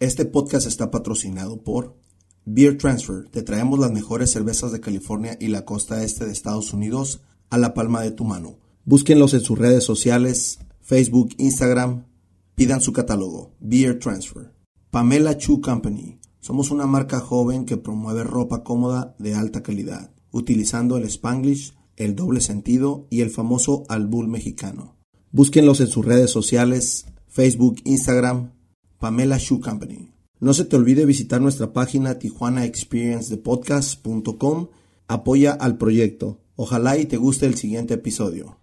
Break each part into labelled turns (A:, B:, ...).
A: Este podcast está patrocinado por Beer Transfer. Te traemos las mejores cervezas de California y la costa este de Estados Unidos a la palma de tu mano. Búsquenlos en sus redes sociales, Facebook, Instagram. Pidan su catálogo, Beer Transfer. Pamela Chu Company. Somos una marca joven que promueve ropa cómoda de alta calidad, utilizando el spanglish, el doble sentido y el famoso albul mexicano. Búsquenlos en sus redes sociales, Facebook, Instagram, Pamela Shoe Company. No se te olvide visitar nuestra página tijuanaexperiencedepodcast.com. Apoya al proyecto. Ojalá y te guste el siguiente episodio.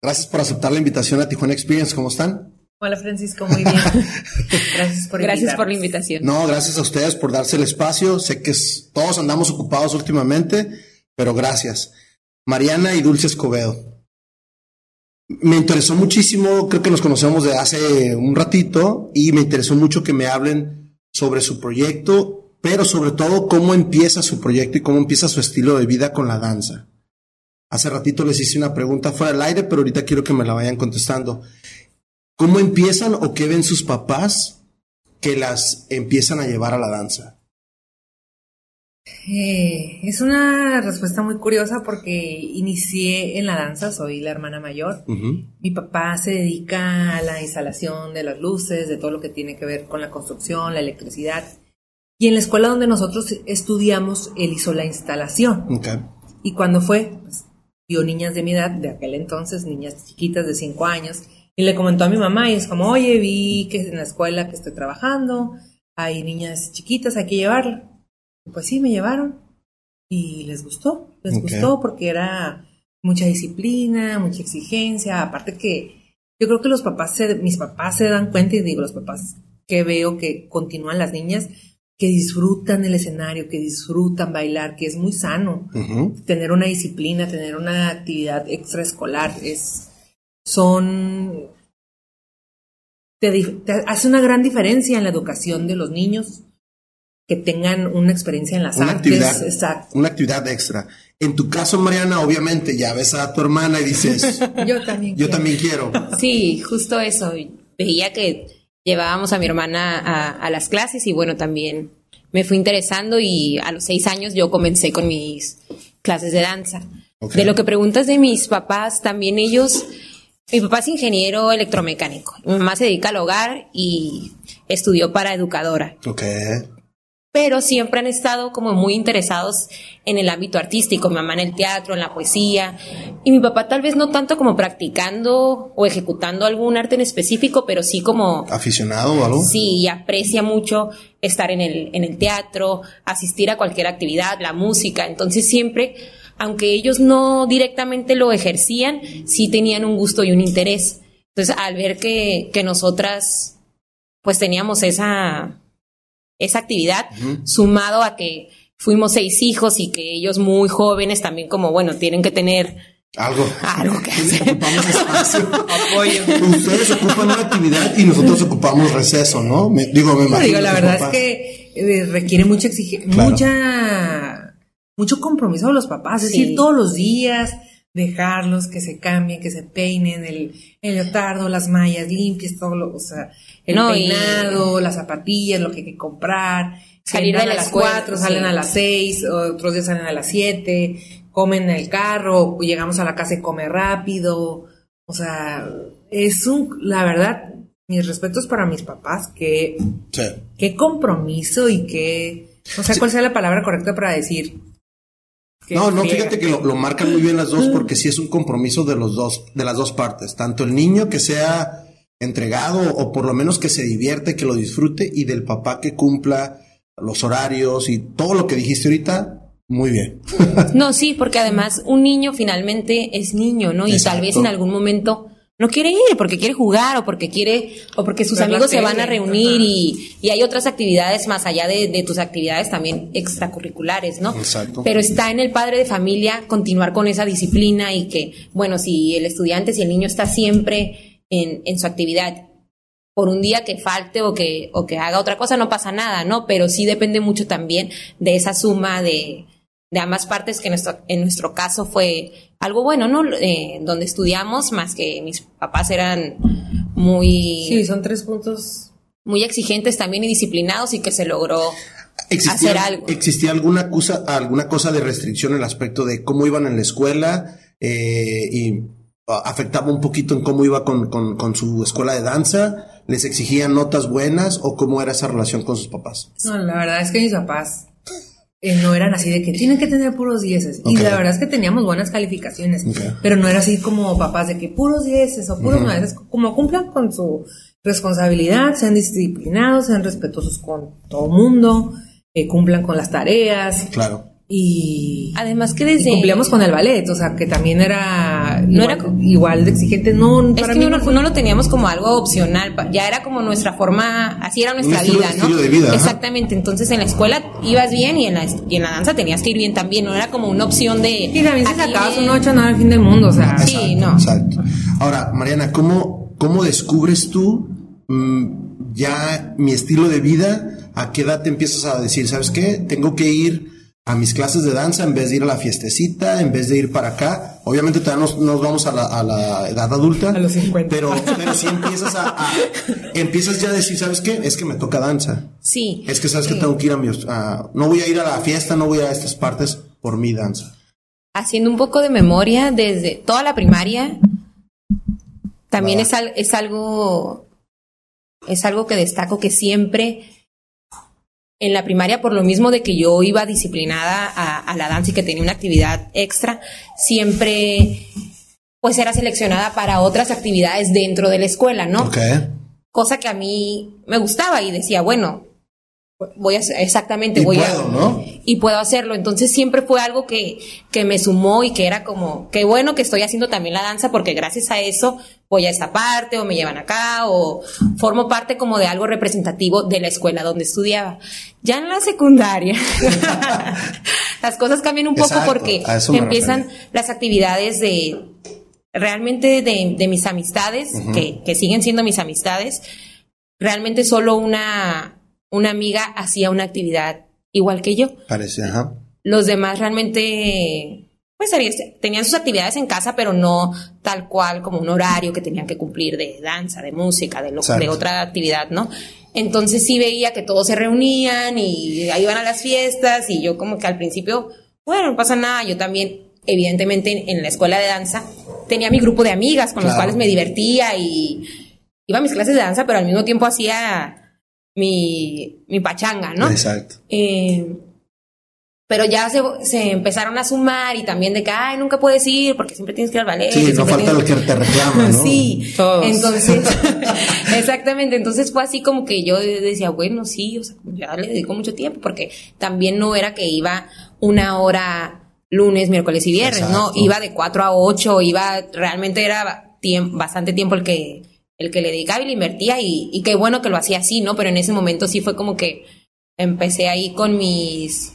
A: Gracias por aceptar la invitación a Tijuana Experience. ¿Cómo están?
B: Hola Francisco, muy bien. Gracias por
C: Gracias por la invitación.
A: No, gracias a ustedes por darse el espacio. Sé que todos andamos ocupados últimamente, pero gracias. Mariana y Dulce Escobedo. Me interesó muchísimo, creo que nos conocemos de hace un ratito y me interesó mucho que me hablen sobre su proyecto, pero sobre todo cómo empieza su proyecto y cómo empieza su estilo de vida con la danza. Hace ratito les hice una pregunta fuera del aire, pero ahorita quiero que me la vayan contestando. ¿Cómo empiezan o qué ven sus papás que las empiezan a llevar a la danza?
B: Eh, es una respuesta muy curiosa porque inicié en la danza, soy la hermana mayor. Mi papá se dedica a la instalación de las luces, de todo lo que tiene que ver con la construcción, la electricidad. Y en la escuela donde nosotros estudiamos, él hizo la instalación. Y cuando fue, pues, vio niñas de mi edad, de aquel entonces, niñas chiquitas de 5 años, y le comentó a mi mamá y es como, oye, vi que en la escuela que estoy trabajando hay niñas chiquitas, hay que llevarla. pues sí, me llevaron y les gustó, les gustó porque era mucha disciplina, mucha exigencia, aparte que yo creo que los papás, se, mis papás se dan cuenta y digo, los papás que veo que continúan las niñas, que disfrutan el escenario, que disfrutan bailar, que es muy sano. Tener una disciplina, tener una actividad extraescolar, es, son, te, hace una gran diferencia en la educación de los niños que tengan una experiencia en las
A: una
B: artes.
A: Actividad, Exacto. Una actividad extra. En tu caso, Mariana, obviamente ya ves a tu hermana y dices,
B: yo también
A: yo también quiero.
C: Sí, justo eso. Veía que llevábamos a mi hermana a, las clases y bueno, también me fui interesando y a los seis años yo comencé con mis clases de danza. De lo que preguntas de mis papás, también ellos, mi papá es ingeniero electromecánico, mi mamá se dedica al hogar y estudió para educadora.
A: Okay
C: pero siempre han estado como muy interesados en el ámbito artístico, mi mamá en el teatro, en la poesía, y mi papá tal vez no tanto como practicando o ejecutando algún arte en específico, pero sí como...
A: ¿Aficionado o algo?
C: Sí, aprecia mucho estar en el, en el teatro, asistir a cualquier actividad, la música, entonces siempre, aunque ellos no directamente lo ejercían, sí tenían un gusto y un interés. Entonces, al ver que, que nosotras pues teníamos esa esa actividad, sumado a que fuimos seis hijos y que ellos muy jóvenes también como, bueno, tienen que tener
A: algo.
C: Algo que hacer.
A: Ocupamos espacio. Apoyo. Ustedes ocupan una actividad y nosotros ocupamos receso, ¿no? Me, digo, me imagino.
B: digo, la verdad es que eh, requiere mucha exigencia, mucha, mucho compromiso de los papás. Es decir, todos los días dejarlos que se cambien, que se peinen, el, el leotardo, las mallas limpias, todo lo, o sea, el peinado, las zapatillas, lo que hay que comprar.
C: Salir a las cuatro,
B: salen a las seis, otros días salen a las siete, comen en el carro, llegamos a la casa y come rápido. O sea, es un, la verdad, mis respetos para mis papás, que, qué compromiso y qué, o sea, cuál sea la palabra correcta para decir,
A: no, no, fíjate que lo, lo, marcan muy bien las dos porque sí es un compromiso de los dos, de las dos partes. Tanto el niño que sea entregado o por lo menos que se divierte, que lo disfrute y del papá que cumpla los horarios y todo lo que dijiste ahorita, muy bien.
C: no, sí, porque además un niño finalmente es niño, ¿no? Y tal vez en algún momento no quiere ir porque quiere jugar o porque quiere o porque sus amigos se van a reunir y, y, hay otras actividades más allá de, de, tus actividades también extracurriculares, ¿no?
A: Exacto.
C: Pero está en el padre de familia continuar con esa disciplina y que, bueno, si el estudiante, si el niño está siempre en, en su actividad por un día que falte o que, o que haga otra cosa, no pasa nada, ¿no? Pero sí depende mucho también de esa suma de, de ambas partes, que nuestro, en nuestro caso fue algo bueno, ¿no? Eh, donde estudiamos, más que mis papás eran muy...
B: Sí, son tres puntos.
C: Muy exigentes también y disciplinados y que se logró hacer algo.
A: ¿Existía alguna cosa, alguna cosa de restricción en el aspecto de cómo iban en la escuela eh, y afectaba un poquito en cómo iba con, con, con, su escuela de danza? ¿Les exigían notas buenas o cómo era esa relación con sus papás?
B: No, la verdad es que mis papás eh, no eran así de que tienen que tener puros dieces. Y la verdad es que teníamos buenas calificaciones, pero no era así como papás de que puros dieces o puros uh como cumplan con su responsabilidad, sean disciplinados, sean respetuosos con todo mundo, eh, cumplan con las tareas.
A: Claro.
B: Y
C: además que desde
B: cumplíamos con el ballet, o sea, que también era no igual, era igual de exigente, no
C: es que no, lo teníamos como algo opcional, ya era como nuestra forma, así era nuestra vida, ¿no?
A: De vida,
C: Exactamente, entonces en la escuela ibas bien y en la y en la danza tenías que ir bien también, no era como una opción de
B: Y también si sacabas un 8 no era el fin del mundo, o sea,
C: sí, no.
A: Exacto. Ahora, Mariana, ¿cómo cómo descubres tú mmm, ya mi estilo de vida? ¿A qué edad te empiezas a decir, sabes qué? Tengo que ir a mis clases de danza en vez de ir a la fiestecita, en vez de ir para acá. Obviamente todavía nos, nos vamos a la, a la, edad adulta.
B: A los 50.
A: Pero, pero si empiezas a, empiezas ya a decir, ¿sabes qué? Es que me toca danza.
C: Sí.
A: Es que sabes que tengo que ir a mi, no voy a ir a la fiesta, no voy a estas partes por mi danza.
C: Haciendo un poco de memoria desde toda la primaria, también es, es algo, es algo que destaco que siempre en la primaria, por lo mismo de que yo iba disciplinada a, la danza y que tenía una actividad extra, siempre pues era seleccionada para otras actividades dentro de la escuela, ¿no? Cosa que a mí me gustaba y decía, bueno, voy a exactamente
A: y
C: voy
A: puedo,
C: a
A: ¿no?
C: y puedo hacerlo entonces siempre fue algo que, que me sumó y que era como qué bueno que estoy haciendo también la danza porque gracias a eso voy a esta parte o me llevan acá o formo parte como de algo representativo de la escuela donde estudiaba ya en la secundaria las cosas cambian un poco porque empiezan las actividades de realmente de, de mis amistades que, que siguen siendo mis amistades realmente solo una una amiga hacía una actividad igual que yo.
A: Parece, ajá.
C: Los demás realmente, pues tenían sus actividades en casa, pero no tal cual como un horario que tenían que cumplir de danza, de música, de, lo, de otra actividad, ¿no? Entonces sí veía que todos se reunían y iban a las fiestas y yo como que al principio, bueno, no pasa nada, yo también, evidentemente en, la escuela de danza, tenía mi grupo de amigas con los cuales me divertía y iba a mis clases de danza, pero al mismo tiempo hacía mi, mi pachanga, ¿no?
A: Exacto.
C: Eh, pero ya se, se, empezaron a sumar y también de que, ay, nunca puedes ir porque siempre tienes que ir al ballet.
A: Sí, no falta el que te reclama, ¿no?
C: sí, Todos. entonces, exactamente, entonces fue así como que yo decía, bueno, sí, o sea, ya le dedico mucho tiempo porque también no era que iba una hora lunes, miércoles y viernes, ¿no? Iba de 4 a 8, iba, realmente era bastante tiempo el que el que le dedicaba y le invertía y, y qué bueno que lo hacía así, ¿no? Pero en ese momento sí fue como que empecé ahí con mis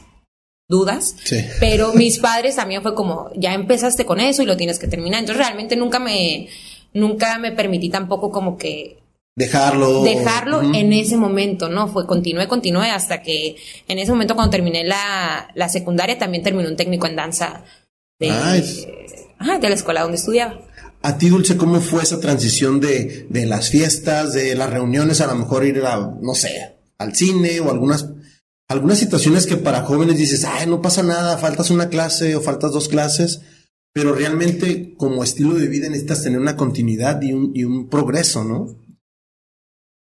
C: dudas,
A: sí.
C: pero mis padres también fue como, ya empezaste con eso y lo tienes que terminar. Entonces realmente nunca me, nunca me permití tampoco como que
A: dejarlo.
C: Dejarlo en ese momento, ¿no? Fue continué, continué hasta que en ese momento cuando terminé la, la secundaria también terminé un técnico en danza de, ajá, de la escuela donde estudiaba.
A: A ti, Dulce, ¿cómo fue esa transición de, de las fiestas, de las reuniones, a lo mejor ir a, no sé, al cine o algunas, algunas situaciones que para jóvenes dices, ay, no pasa nada, faltas una clase o faltas dos clases, pero realmente como estilo de vida necesitas tener una continuidad y un, y un progreso, ¿no?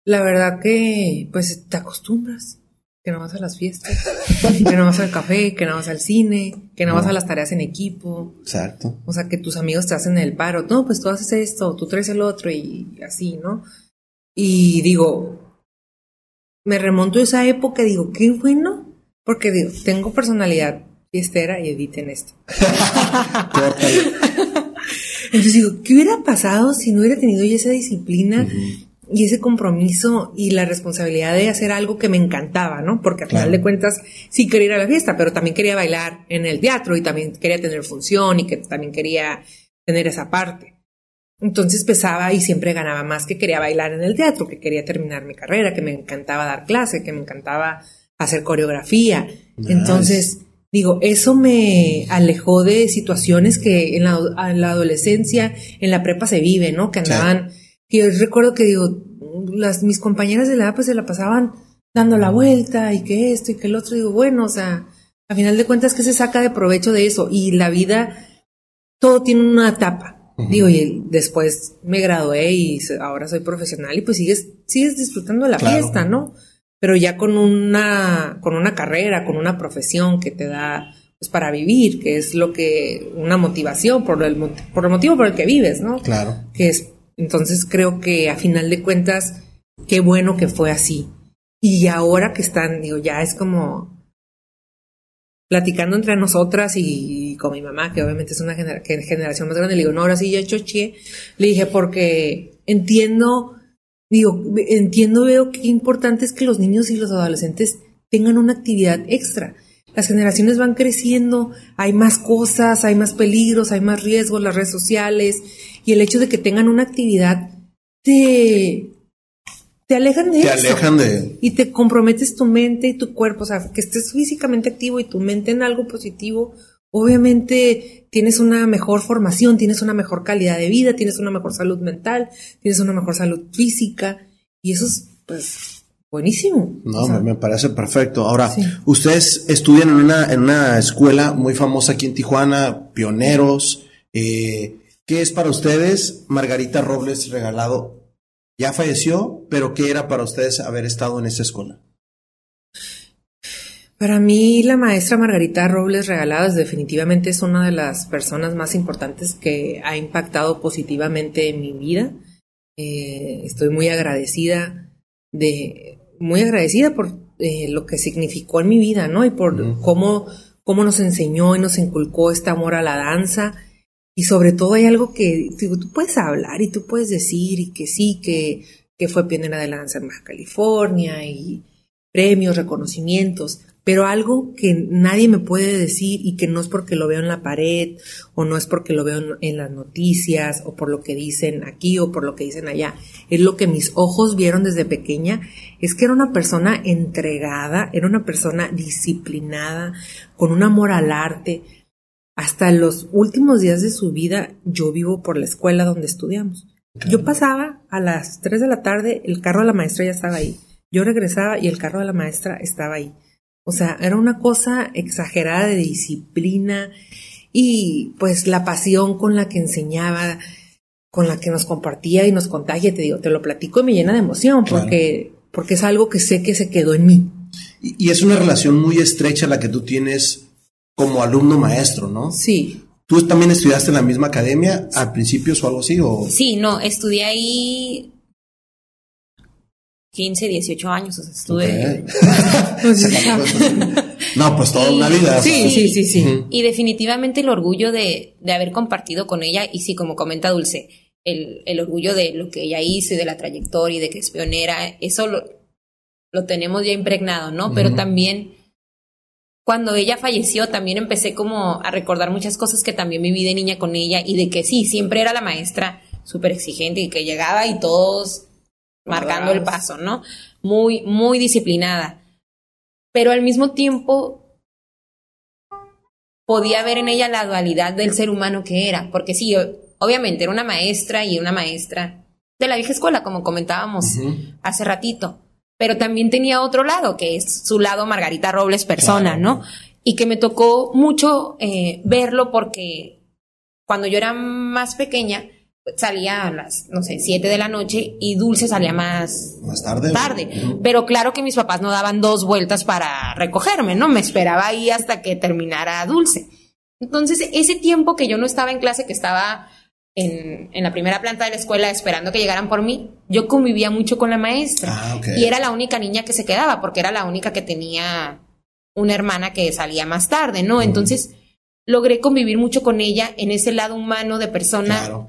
B: La verdad que, pues, te acostumbras que no vas a las fiestas, que no vas al café, que no vas al cine, que no, vas a las tareas en equipo.
A: Exacto.
B: O sea, que tus amigos te hacen el paro. No, pues tú haces esto, tú traes el otro y así, ¿no? Y digo, me remonto a esa época y digo, qué bueno, porque digo, tengo personalidad fiestera y editen esto. Entonces digo, ¿qué hubiera pasado si no hubiera tenido yo esa disciplina y ese compromiso y la responsabilidad de hacer algo que me encantaba, ¿no? Porque al final de cuentas sí quería ir a la fiesta, pero también quería bailar en el teatro y también quería tener función y que también quería tener esa parte. Entonces pesaba y siempre ganaba más que quería bailar en el teatro, que quería terminar mi carrera, que me encantaba dar clase, que me encantaba hacer coreografía. Entonces digo, eso me alejó de situaciones que en la, adolescencia, en la prepa se vive, ¿no? Que andaban, yo recuerdo que digo, las, mis compañeras de la edad pues se la pasaban dando la vuelta y que esto y que el otro, digo, bueno, o sea, a final de cuentas, ¿qué se saca de provecho de eso? Y la vida, todo tiene una etapa. Digo, y después me gradué y ahora soy profesional y pues sigues, sigues disfrutando de la fiesta, ¿no? Pero ya con una, con una carrera, con una profesión que te da pues para vivir, que es lo que, una motivación por el, por el motivo por el que vives, ¿no?
A: Claro.
B: Que es, entonces creo que a final de cuentas, qué bueno que fue así. Y ahora que están, digo, ya es como, platicando entre nosotras y, con mi mamá, que obviamente es una generación más grande, le digo, no, ahora sí ya choché. Le dije, porque entiendo, digo, entiendo, veo qué importante es que los niños y los adolescentes tengan una actividad extra. Las generaciones van creciendo, hay más cosas, hay más peligros, hay más riesgos, las redes sociales, y el hecho de que tengan una actividad te, te alejan de
A: te alejan de...
B: Y te comprometes tu mente y tu cuerpo, o sea, que estés físicamente activo y tu mente en algo positivo, obviamente tienes una mejor formación, tienes una mejor calidad de vida, tienes una mejor salud mental, tienes una mejor salud física, y eso es, pues, buenísimo.
A: No, me parece perfecto. Ahora, ustedes estudian en una, en una escuela muy famosa aquí en Tijuana, pioneros. Eh, ¿Qué es para ustedes Margarita Robles regalado ya falleció, pero ¿qué era para ustedes haber estado en esa escuela?
B: Para mí, la maestra Margarita Robles Regaladas definitivamente es una de las personas más importantes que ha impactado positivamente en mi vida. Eh, estoy muy agradecida de, muy agradecida por eh, lo que significó en mi vida, ¿no? Y por cómo, cómo nos enseñó y nos inculcó este amor a la danza y sobre todo hay algo que digo, tú puedes hablar y tú puedes decir y que sí, que, que fue pionera de la danza en Baja California y premios, reconocimientos, pero algo que nadie me puede decir y que no es porque lo veo en la pared o no es porque lo veo en, las noticias o por lo que dicen aquí o por lo que dicen allá, es lo que mis ojos vieron desde pequeña, es que era una persona entregada, era una persona disciplinada, con un amor al arte, hasta los últimos días de su vida yo vivo por la escuela donde estudiamos. Yo pasaba a las 3 de la tarde, el carro de la maestra ya estaba ahí. Yo regresaba y el carro de la maestra estaba ahí. O sea, era una cosa exagerada de disciplina y pues la pasión con la que enseñaba, con la que nos compartía y nos contagia, te digo, te lo platico y me llena de emoción porque, porque es algo que sé que se quedó en mí.
A: y es una relación muy estrecha la que tú tienes como alumno maestro, ¿no?
B: Sí.
A: ¿Tú también estudiaste en la misma academia al principio o algo así? O?
C: Sí, no, estudié ahí 15, 18 años, o sea, estuve...
A: no, pues toda una vida.
B: Sí, sí, sí, sí.
C: Y definitivamente el orgullo de, de, haber compartido con ella, y sí, como comenta Dulce, el, el, orgullo de lo que ella hizo y de la trayectoria y de que es pionera, eso lo, lo tenemos ya impregnado, ¿no? Pero también cuando ella falleció también empecé como a recordar muchas cosas que también viví de niña con ella y de que sí, siempre era la maestra súper exigente y que llegaba y todos marcando el paso, ¿no? Muy, muy disciplinada. Pero al mismo tiempo podía ver en ella la dualidad del ser humano que era, porque sí, obviamente era una maestra y una maestra de la vieja escuela, como comentábamos hace ratito, pero también tenía otro lado, que es su lado Margarita Robles persona, ¿no? Y que me tocó mucho eh, verlo porque cuando yo era más pequeña, salía a las, no sé, siete de la noche y Dulce salía más,
A: más tarde.
C: tarde. Pero claro que mis papás no daban dos vueltas para recogerme, ¿no? Me esperaba ahí hasta que terminara Dulce. Entonces, ese tiempo que yo no estaba en clase, que estaba en, en, la primera planta de la escuela esperando que llegaran por mí, yo convivía mucho con la maestra.
A: Ah,
C: y era la única niña que se quedaba, porque era la única que tenía una hermana que salía más tarde, ¿no? Entonces, logré convivir mucho con ella en ese lado humano de persona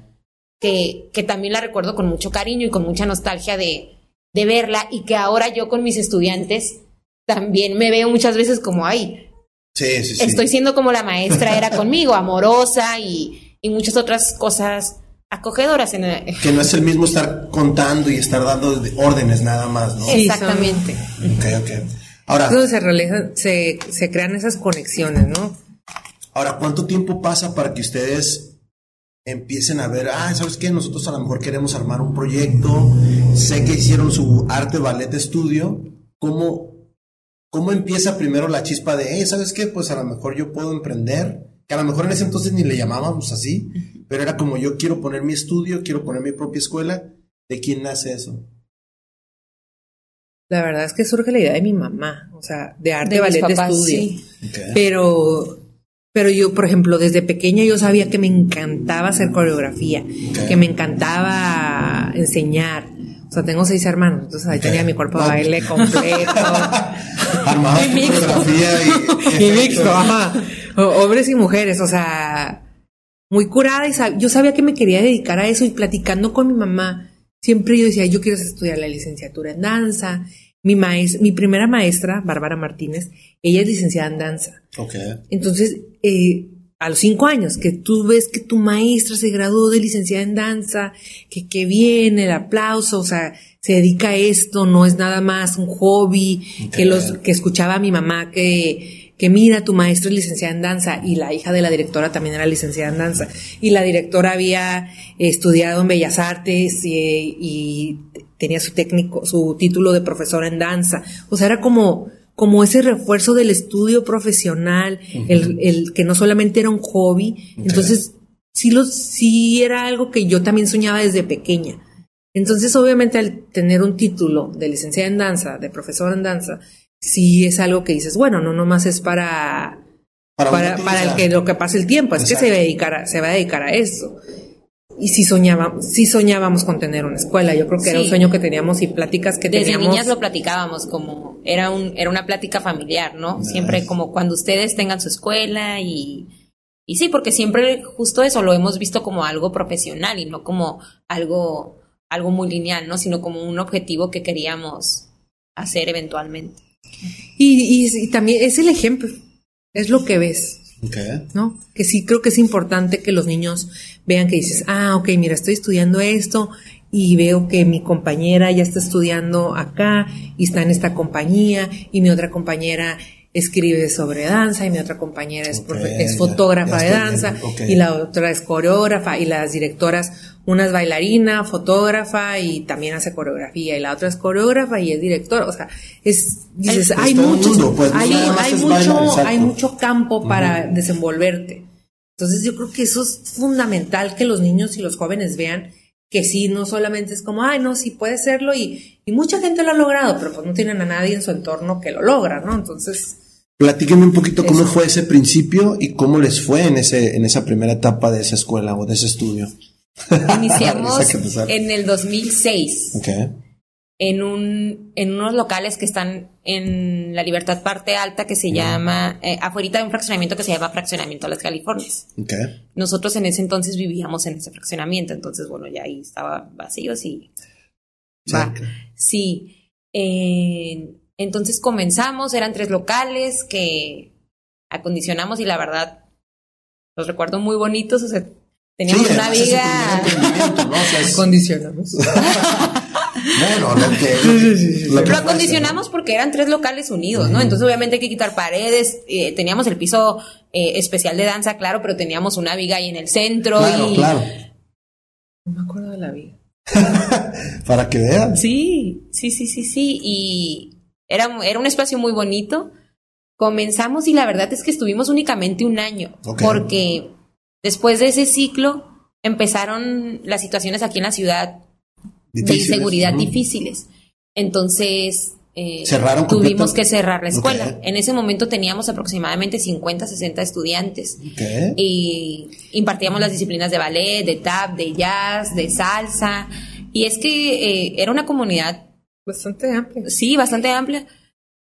C: que, que también la recuerdo con mucho cariño y con mucha nostalgia de, de verla y que ahora yo con mis estudiantes también me veo muchas veces como, ay,
A: sí, sí, sí.
C: estoy siendo como la maestra era conmigo, amorosa y y muchas otras cosas acogedoras. En
A: Que no es el mismo estar contando y estar dando órdenes nada más, ¿no?
C: Exactamente.
A: Ok, ok.
B: Ahora, Entonces se, se, se crean esas conexiones, ¿no?
A: Ahora, ¿cuánto tiempo pasa para que ustedes empiecen a ver, ah, ¿sabes qué? Nosotros a lo mejor queremos armar un proyecto, sé que hicieron su arte ballet estudio, ¿cómo, cómo empieza primero la chispa de, hey, ¿sabes qué? Pues a lo mejor yo puedo emprender, que a lo mejor en ese entonces ni le llamábamos así, pero era como yo quiero poner mi estudio, quiero poner mi propia escuela, ¿de quién nace eso?
B: La verdad es que surge la idea de mi mamá, o sea, de arte, de ballet, estudio. Pero pero yo, por ejemplo, desde pequeña yo sabía que me encantaba hacer coreografía, que me encantaba enseñar. O sea, tengo seis hermanos, entonces ahí tenía mi cuerpo de baile completo.
A: Y mixto.
B: Y, mixto, ajá. Hombres y mujeres, o sea, muy curada. Y yo sabía que me quería dedicar a eso y platicando con mi mamá, siempre yo decía, yo quiero estudiar la licenciatura en danza. Mi, maestra, mi primera maestra, Bárbara Martínez, ella es licenciada en danza.
A: Okay.
B: Entonces, eh, a los cinco años, que tú ves que tu maestra se graduó de licenciada en danza, que, que viene el aplauso, o sea, se dedica a esto, no es nada más un hobby, que los, que escuchaba a mi mamá que, que mira, tu maestra es licenciada en danza y la hija de la directora también era licenciada en danza y la directora había estudiado en Bellas Artes y, y tenía su técnico, su título de profesora en danza. O sea, era como, como ese refuerzo del estudio profesional, el, el, que no solamente era un hobby, entonces sí, lo, sí era algo que yo también soñaba desde pequeña. Entonces, obviamente, al tener un título de licenciada en danza, de profesora en danza, sí es algo que dices, bueno, no nomás es para, para, para, el que lo que pase el tiempo, es que se, dedicar se va a dedicar a eso y sí soñábamos, sí soñábamos con tener una escuela. Yo creo que era un sueño que teníamos y pláticas que
C: Desde
B: teníamos.
C: Desde niñas lo platicábamos como era un era una plática familiar, ¿no? Siempre como cuando ustedes tengan su escuela y y sí, porque siempre justo eso lo hemos visto como algo profesional y no como algo algo muy lineal, ¿no? Sino como un objetivo que queríamos hacer eventualmente.
B: Y, y también es el ejemplo, es lo que ves. ¿No? Que sí creo que es importante que los niños vean que dices, ah, ok, mira, estoy estudiando esto y veo que mi compañera ya está estudiando acá y está en esta compañía y mi otra compañera escribe sobre danza y mi otra compañera es, es fotógrafa de danza y la otra es coreógrafa y las directoras, una es bailarina, fotógrafa y también hace coreografía y la otra es coreógrafa y es directora, o sea, es, dices, hay, mucho, pues, hay, mucho, hay mucho campo para desenvolverte. Entonces yo creo que eso es fundamental que los niños y los jóvenes vean que sí, no solamente es como, ay, no, sí puede serlo y, y mucha gente lo ha logrado, pero pues no tienen a nadie en su entorno que lo logra, ¿no? Entonces,
A: Platíquenme un poquito cómo fue ese principio y cómo les fue en, ese, en esa primera etapa de esa escuela o de ese estudio.
C: Iniciamos en el 2006. En, un, en unos locales que están en la Libertad Parte Alta que se llama, eh, afuera de un fraccionamiento que se llama Fraccionamiento Las Californias. Nosotros en ese entonces vivíamos en ese fraccionamiento, entonces bueno, ya ahí estaba vacío, sí. sí. Eh, entonces comenzamos, eran tres locales que acondicionamos y la verdad los recuerdo muy bonitos, o sea, teníamos una vida...
B: Acondicionamos.
A: bueno, lo que...
C: Lo, acondicionamos porque eran tres locales unidos, ¿no? Entonces obviamente hay que quitar paredes, eh, teníamos el piso eh, especial de danza, claro, pero teníamos una viga ahí en el centro
A: claro,
C: y...
A: Claro.
B: No me acuerdo de la viga.
A: Para que vean.
C: Sí, sí, sí, sí, sí. Y era, era un espacio muy bonito. Comenzamos y la verdad es que estuvimos únicamente un año, porque después de ese ciclo empezaron las situaciones aquí en la ciudad de inseguridad difíciles. Entonces, eh, tuvimos que cerrar la escuela. En ese momento teníamos aproximadamente 50, 60 estudiantes. Y impartíamos las disciplinas de ballet, de tap, de jazz, de salsa. Y es que eh, era una comunidad
B: Bastante amplia.
C: Sí, bastante amplia.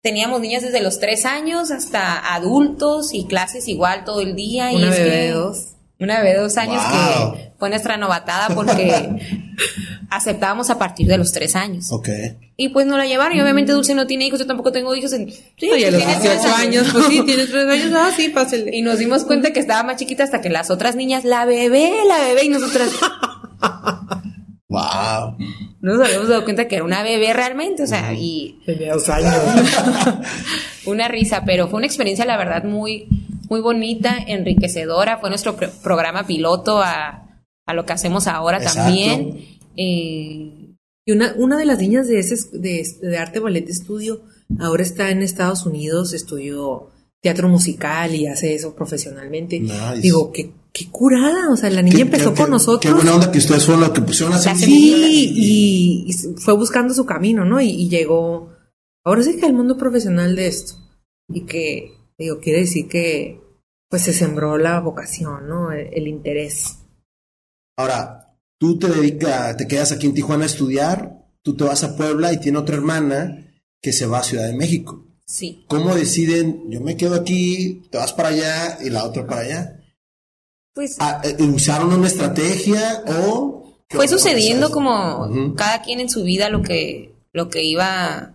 C: Teníamos niñas desde los tres años hasta adultos y clases igual todo el día.
B: Una
C: y
B: bebé de dos.
C: Una bebé de dos años que fue nuestra novatada porque aceptábamos a partir de los tres años.
A: Ok.
C: Y pues no la llevaron. Y obviamente Dulce no tiene hijos, yo tampoco tengo hijos. En,
B: sí, a los 18 años, pues sí, tiene tres años. Ah, sí, pásele.
C: Y nos dimos cuenta que estaba más chiquita hasta que las otras niñas, la bebé, la bebé, y nosotras.
A: Wow.
C: Wow. Nos habíamos dado cuenta que era una bebé realmente, o sea, y...
B: Tenía dos años.
C: una risa, pero fue una experiencia, la verdad, muy, muy bonita, enriquecedora. Fue nuestro programa piloto a, a, lo que hacemos ahora también.
B: Eh, y una, una de las niñas de, ese, de, de arte ballet estudio ahora está en Estados Unidos, estudió teatro musical y hace eso profesionalmente. Digo, qué, qué curada, o sea, la niña empezó con nosotros.
A: Qué buena onda que ustedes fueron los que pusieron a
B: hacer. Sí, y, fue buscando su camino, ¿no? Y, llegó, ahora sí que al mundo profesional de esto. Y que, digo, quiere decir que, pues se sembró la vocación, ¿no? El, interés.
A: Ahora, tú te dedicas, te quedas aquí en Tijuana a estudiar, tú te vas a Puebla y tiene otra hermana que se va a Ciudad de México.
C: Sí.
A: ¿Cómo deciden, yo me quedo aquí, te vas para allá y la otra para allá?
C: Pues.
A: Ah, eh, ¿Usaron una estrategia o.?
C: Fue sucediendo como cada quien en su vida lo que, lo que iba,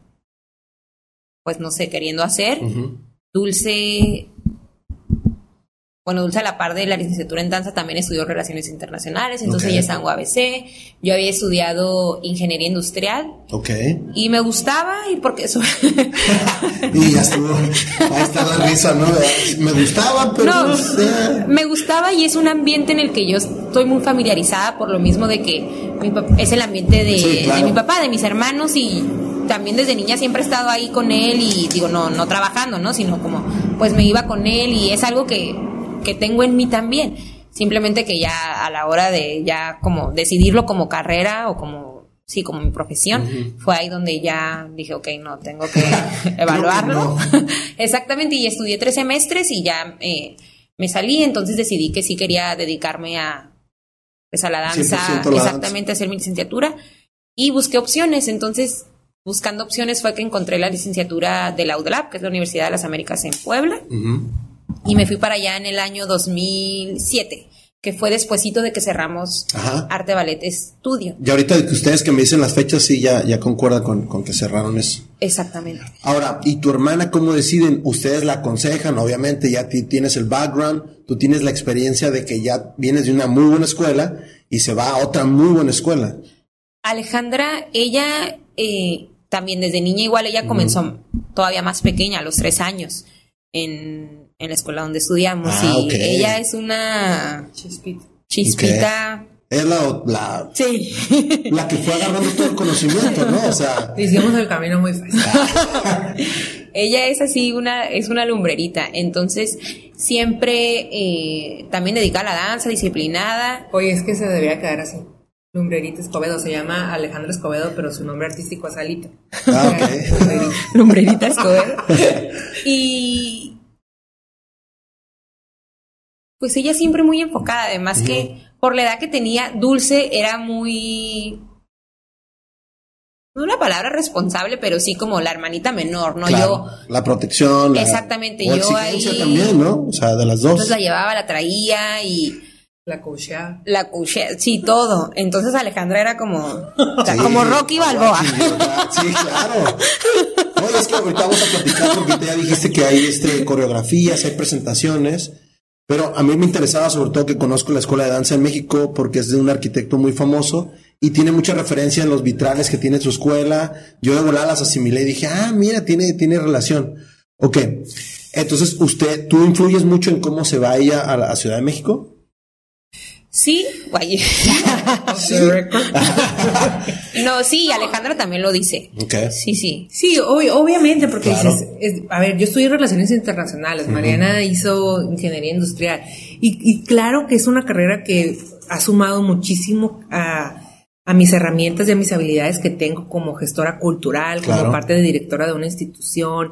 C: pues no sé, queriendo hacer. Dulce bueno, Dulce a la par de la licenciatura en danza también estudió relaciones internacionales, entonces ella está en UABC. Yo había estudiado ingeniería industrial.
A: Ok.
C: Y me gustaba y porque eso...
A: y ya estuvo, ahí está la risa, ¿no? Me gustaba, pero... No,
C: me gustaba y es un ambiente en el que yo estoy muy familiarizada por lo mismo de que es el ambiente de, de mi papá, de mis hermanos y también desde niña siempre he estado ahí con él y digo, no, no trabajando, ¿no? Sino como, pues me iba con él y es algo que que tengo en mí también. Simplemente que ya a la hora de ya como decidirlo como carrera o como, sí, como mi profesión, fue ahí donde ya dije, ok, no, tengo que evaluarlo. Exactamente, y estudié tres semestres y ya eh, me salí, entonces decidí que sí quería dedicarme a, pues a la danza, exactamente, hacer mi licenciatura y busqué opciones, entonces buscando opciones fue que encontré la licenciatura de la UDLAP, que es la Universidad de las Américas en Puebla y me fui para allá en el año 2007 que fue despuesito de que cerramos Arte Ballet Estudio.
A: Y ahorita que ustedes que me dicen las fechas, sí, ya, ya concuerda con, con, que cerraron eso.
C: Exactamente.
A: Ahora, ¿y tu hermana cómo deciden? Ustedes la aconsejan, obviamente ya tienes el background, tú tienes la experiencia de que ya vienes de una muy buena escuela y se va a otra muy buena escuela.
C: Alejandra, ella eh, también desde niña igual, ella comenzó todavía más pequeña, a los tres años, en en la escuela donde estudiamos ah, y ella es una
B: chispita.
C: Chispita.
A: Es la, la,
C: sí.
A: la que fue agarrando todo el conocimiento, ¿no? O sea.
B: Hicimos el camino muy fácil.
C: ella es así, una, es una lumbrerita. Entonces, siempre eh, también dedicada a la danza, disciplinada.
B: Oye, es que se debería quedar así. Lumbrerita Escobedo, se llama Alejandra Escobedo, pero su nombre artístico es Alita.
A: Ah, ok.
C: Lumbrerita Escobedo. y pues ella siempre muy enfocada, además que por la edad que tenía, Dulce era muy no una palabra responsable, pero sí como la hermanita menor, ¿no? yo
A: la protección,
C: exactamente, yo ahí
A: también, ¿no? O sea, de las dos.
C: Entonces la llevaba, la traía y
B: la cuchea.
C: La cuchea, sí, todo. Entonces Alejandra era como, como Rocky Balboa.
A: Sí, claro. No, es que ahorita vamos a platicar porque ya dijiste que hay este coreografías, hay presentaciones. Pero a mí me interesaba sobre todo que conozco la Escuela de Danza en México porque es de un arquitecto muy famoso y tiene mucha referencia en los vitrales que tiene su escuela. Yo de volada las asimilé y dije, ah, mira, tiene, tiene relación. Ok. Entonces, usted, ¿tú influyes mucho en cómo se va ella a la Ciudad de México?
C: Sí, no, sí, Alejandra también lo dice. Sí, sí.
B: Sí, obviamente, porque dices, a ver, yo estudié Relaciones Internacionales, Mariana hizo Ingeniería Industrial, y, claro que es una carrera que ha sumado muchísimo a, mis herramientas y a mis habilidades que tengo como gestora cultural, como parte de directora de una institución,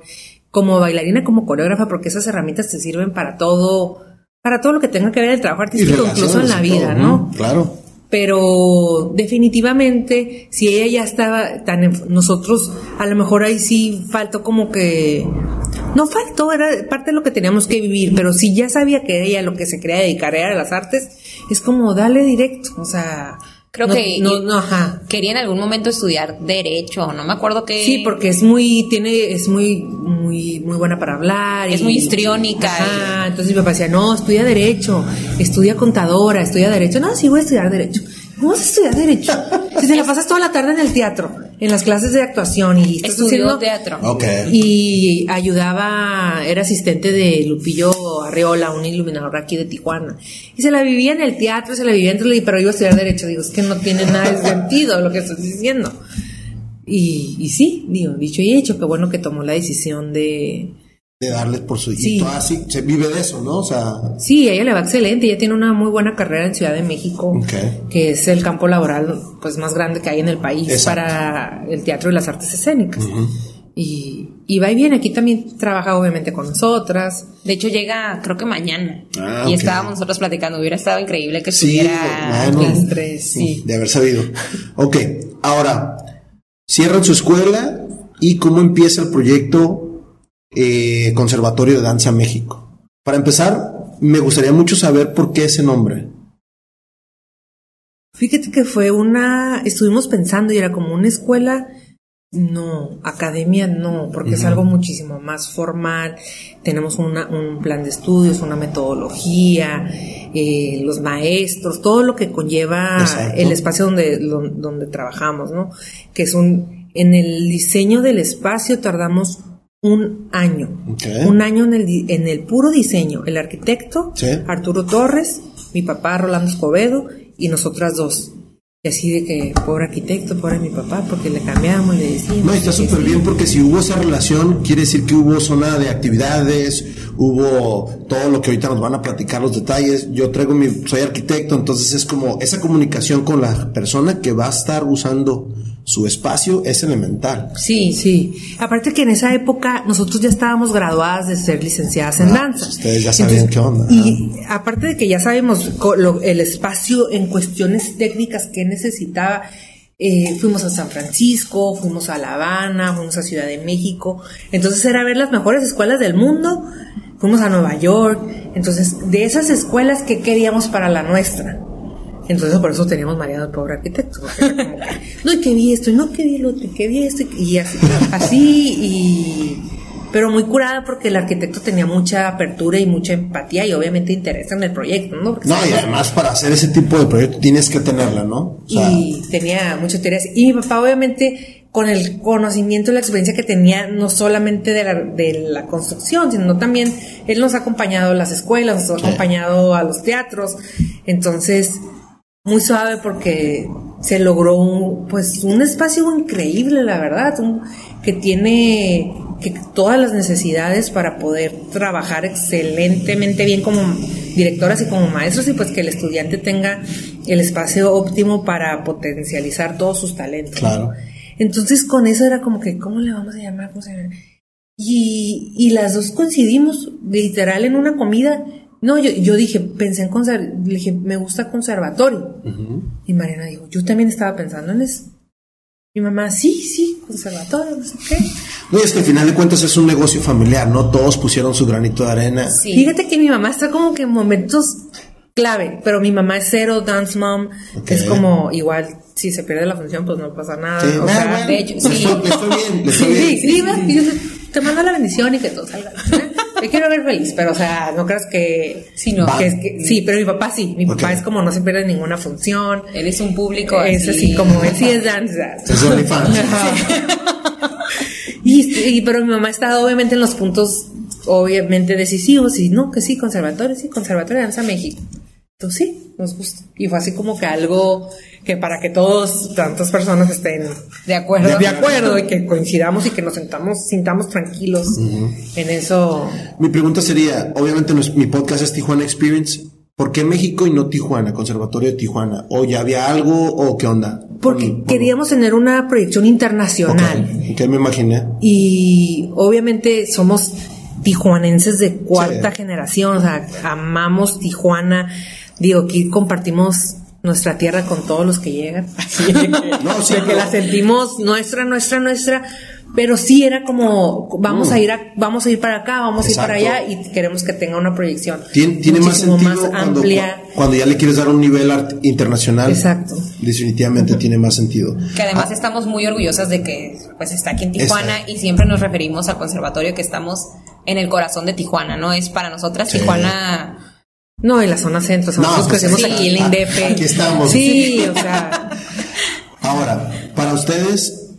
B: como bailarina, como coreógrafa, porque esas herramientas te sirven para todo para todo lo que tenga que ver el trabajo artístico, incluso en la vida, ¿no?
A: Claro.
B: Pero definitivamente, si ella ya estaba tan... nosotros, a lo mejor ahí sí faltó como que... No faltó, era parte de lo que teníamos que vivir, pero si ya sabía que ella lo que se quería dedicar era a las artes, es como dale directo, o sea
C: Creo que no, no, ajá. quería en algún momento estudiar derecho, no me acuerdo qué.
B: Sí, porque es muy, tiene, es muy, muy, muy buena para hablar.
C: Es muy histriónica.
B: entonces mi papá decía, no, estudia derecho, estudia contadora, estudia derecho. No, sí voy a estudiar derecho. ¿Cómo vas a estudiar Derecho? Si te la pasas toda la tarde en el teatro, en las clases de actuación y estás
C: Estudió
B: haciendo
C: teatro.
A: Ok.
B: y ayudaba, era asistente de Lupillo Arreola, un iluminador aquí de Tijuana. Y se la vivía en el teatro, se la vivía entre, pero iba a estudiar Derecho. Digo, es que no tiene nada de sentido lo que estás diciendo. Y, y sí, digo, dicho y hecho, qué bueno que tomó la decisión de...
A: De darles por su...
B: Sí.
A: Y así, se vive de eso, ¿no? O sea...
B: Sí, ella le va excelente, ella tiene una muy buena carrera en Ciudad de México, que es el campo laboral pues más grande que hay en el país
A: Exacto.
B: para el teatro y las artes escénicas. y, y va y viene, aquí también trabaja obviamente con nosotras.
C: De hecho, llega creo que mañana.
A: Ah,
C: y estábamos nosotros platicando. Hubiera estado increíble que
A: Sí,
C: estuviera
A: bueno.
C: aquí.
B: Las tres, sí.
A: De haber sabido. Ok, ahora, cierran su escuela y cómo empieza el proyecto eh, Conservatorio de Danza México. Para empezar, me gustaría mucho saber por qué ese nombre.
B: Fíjate que fue una, estuvimos pensando y era como una escuela, no, academia no, porque es algo muchísimo más formal, tenemos una- un plan de estudios, una metodología, eh, los maestros, todo lo que conlleva
A: Exacto.
B: el espacio donde, don- donde trabajamos, ¿no? Que es un, en el diseño del espacio tardamos un año. Un año en el, en el puro diseño. El arquitecto,
A: Sí.
B: Arturo Torres, mi papá Rolando Escobedo y nosotras dos. Y así de que, pobre arquitecto, pobre mi papá, porque le cambiamos, le decimos.
A: No, está súper bien porque si hubo esa relación, quiere decir que hubo zona de actividades, hubo todo lo que ahorita nos van a platicar los detalles. Yo traigo mi, soy arquitecto, entonces es como esa comunicación con la persona que va a estar usando su espacio es elemental.
B: Sí, sí. Aparte que en esa época nosotros ya estábamos graduadas de ser licenciadas en
A: Ah,
B: danza.
A: pues ustedes ya sabían qué onda.
B: Y aparte de que ya sabemos lo- el espacio en cuestiones técnicas que necesitaba, eh, fuimos a San Francisco, fuimos a La Habana, fuimos a Ciudad de México. Entonces era ver las mejores escuelas del mundo. Fuimos a Nueva York. Entonces, de esas escuelas, ¿qué queríamos para la nuestra? Entonces por eso teníamos mareado al pobre arquitecto. como que, no, y que vi esto, y no, que vi el otro, y que vi esto, y así, así, y... Pero muy curada porque el arquitecto tenía mucha apertura y mucha empatía y obviamente interés en el proyecto, ¿no? Porque
A: No, y además para hacer ese tipo de proyecto tienes que tenerla, ¿no? O sea,
B: y tenía mucho interés. Y mi papá, obviamente, con el conocimiento y la experiencia que tenía, no solamente de la, de la construcción, sino también él nos ha acompañado a las escuelas, nos ha acompañado a los teatros. Entonces, muy suave porque se logró un, pues un espacio increíble, la verdad, un- que tiene que todas las necesidades para poder trabajar excelentemente bien como directoras y como maestros y pues que el estudiante tenga el espacio óptimo para potencializar todos sus talentos.
A: Claro.
B: Entonces con eso era como que, ¿cómo le vamos a llamar? ¿Cómo se llama? Y, y las dos coincidimos, literal, en una comida. No, yo, yo dije, pensé en conser le dije, me gusta conservatorio. Y Mariana dijo, yo también estaba pensando en eso. Mi mamá, sí, sí, conservatorio, no sé qué.
A: no, es que al final de cuentas es un negocio familiar, ¿no? Todos pusieron su granito de arena.
C: Sí.
B: Fíjate que mi mamá está como que en momentos clave, pero mi mamá es cero dance mom. Es como igual, si se pierde la función, pues no pasa nada.
A: Sí,
B: o sea,
A: bueno,
C: de hecho, sí.
A: estoy- le estoy bien, le estoy
B: Sí,
A: bien.
B: sí, y yo te mando la bendición y que todo salga. Te quiero ver feliz, pero o sea, no creas que.
C: Sí, no.
B: que es que- sí, pero mi papá sí. Mi papá es como no se pierde ninguna función.
C: Eres un público
B: Es así como él sí es danza.
A: Es OnlyFans.
B: Y, y- pero mi mamá ha estado obviamente en los puntos obviamente decisivos y no, que sí, conservatorio, sí, conservatorio de danza México. Entonces sí, nos gusta. Y fue así como que algo que para que todos, tantas personas estén
C: De acuerdo.
B: de acuerdo y que coincidamos y que nos sentamos, sintamos tranquilos en eso.
A: Mi pregunta sería, obviamente mi podcast es Tijuana Experience, ¿por qué México y no Tijuana, Conservatorio de Tijuana? ¿O ya había algo o qué onda?
B: Porque
A: Por- por-
B: queríamos tener una proyección internacional.
A: Ok, ok, me imaginé.
B: Y obviamente somos tijuanenses de cuarta
A: Sí.
B: generación, o sea, amamos Tijuana. Digo, aquí compartimos nuestra tierra con todos los que llegan. Así que,
A: No, sí,
B: de que
A: no.
B: la sentimos nuestra, nuestra, nuestra. Pero sí era como, vamos
A: Mm.
B: a ir a, vamos a ir para acá, vamos a ir para allá y queremos que tenga una proyección
A: Tiene, tiene más sentido
B: más
A: cuando,
B: amplia.
A: cuando ya le quieres dar un nivel art- internacional.
B: Exacto.
A: Definitivamente tiene más sentido.
C: Que además
A: Ah,
C: estamos muy orgullosas de que pues está aquí en Tijuana y siempre nos referimos al conservatorio que estamos en el corazón de Tijuana, ¿no? Es para nosotras
A: Sí.
C: Tijuana
B: No, en la zona centro, nosotros
A: pues,
B: crecimos
A: sí,
B: aquí en la INDEP.
A: Aquí estamos.
B: Sí, o sea.
A: Ahora, para ustedes,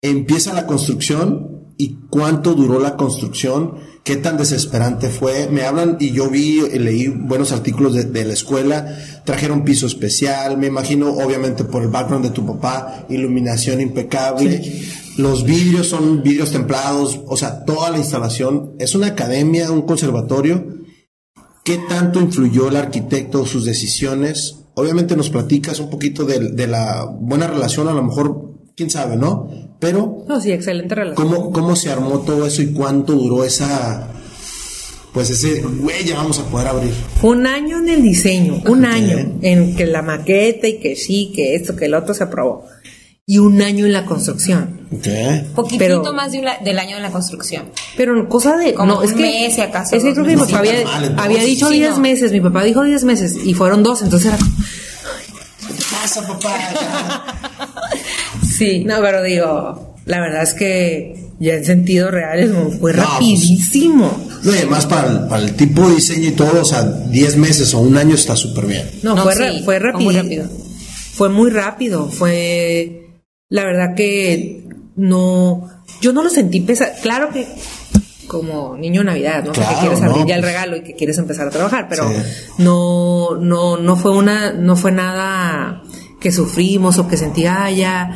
A: empieza la construcción y cuánto duró la construcción, qué tan desesperante fue. Me hablan y yo vi, leí buenos artículos de, de la escuela, trajeron piso especial, me imagino, obviamente por el background de tu papá, iluminación impecable. Los vidrios son vidrios templados, o sea, toda la instalación. Es una academia, un conservatorio. ¿Qué tanto influyó el arquitecto, sus decisiones? Obviamente nos platicas un poquito de, de la buena relación, a lo mejor, quién sabe, ¿no? Pero,
B: No, sí, excelente relación.
A: ¿cómo, ¿cómo se armó todo eso y cuánto duró esa, pues ese, güey, ya vamos a poder abrir?
B: Un año en el diseño, un año en que la maqueta y que sí, que esto, que el otro se aprobó. Y un año en la construcción.
A: Ok.
C: Poquitito
B: Pero-
C: más de un la- del año de la construcción.
B: Pero cosa de.
C: Como
B: no, es
C: un
B: que.
C: mes, si acaso,
B: Es que creo que mi papá había,
A: mal,
B: había dicho
C: Sí,
B: 10
C: no.
B: meses, mi papá dijo 10 meses y fueron dos, entonces era.
A: ¿Qué pasa, papá?
B: Sí, no, pero digo, la verdad es que ya en sentido real es como fue
A: No, pues,
B: rapidísimo.
A: No, y además para el, para el tipo de diseño y todo, o sea, 10 meses o un año está súper bien.
B: No,
C: No,
B: fue,
C: sí,
B: ra- fue
C: fue muy rápido.
B: Fue muy rápido. Fue. La verdad que no. Yo no lo sentí pesado. Claro que. Como niño Navidad, ¿no?
A: Claro,
B: que quieres abrir
A: no,
B: ya el
A: pues.
B: regalo y que quieres empezar a trabajar, pero
A: Sí.
B: no, no, no fue una, no fue nada que sufrimos o que sentía, "Ay, ya,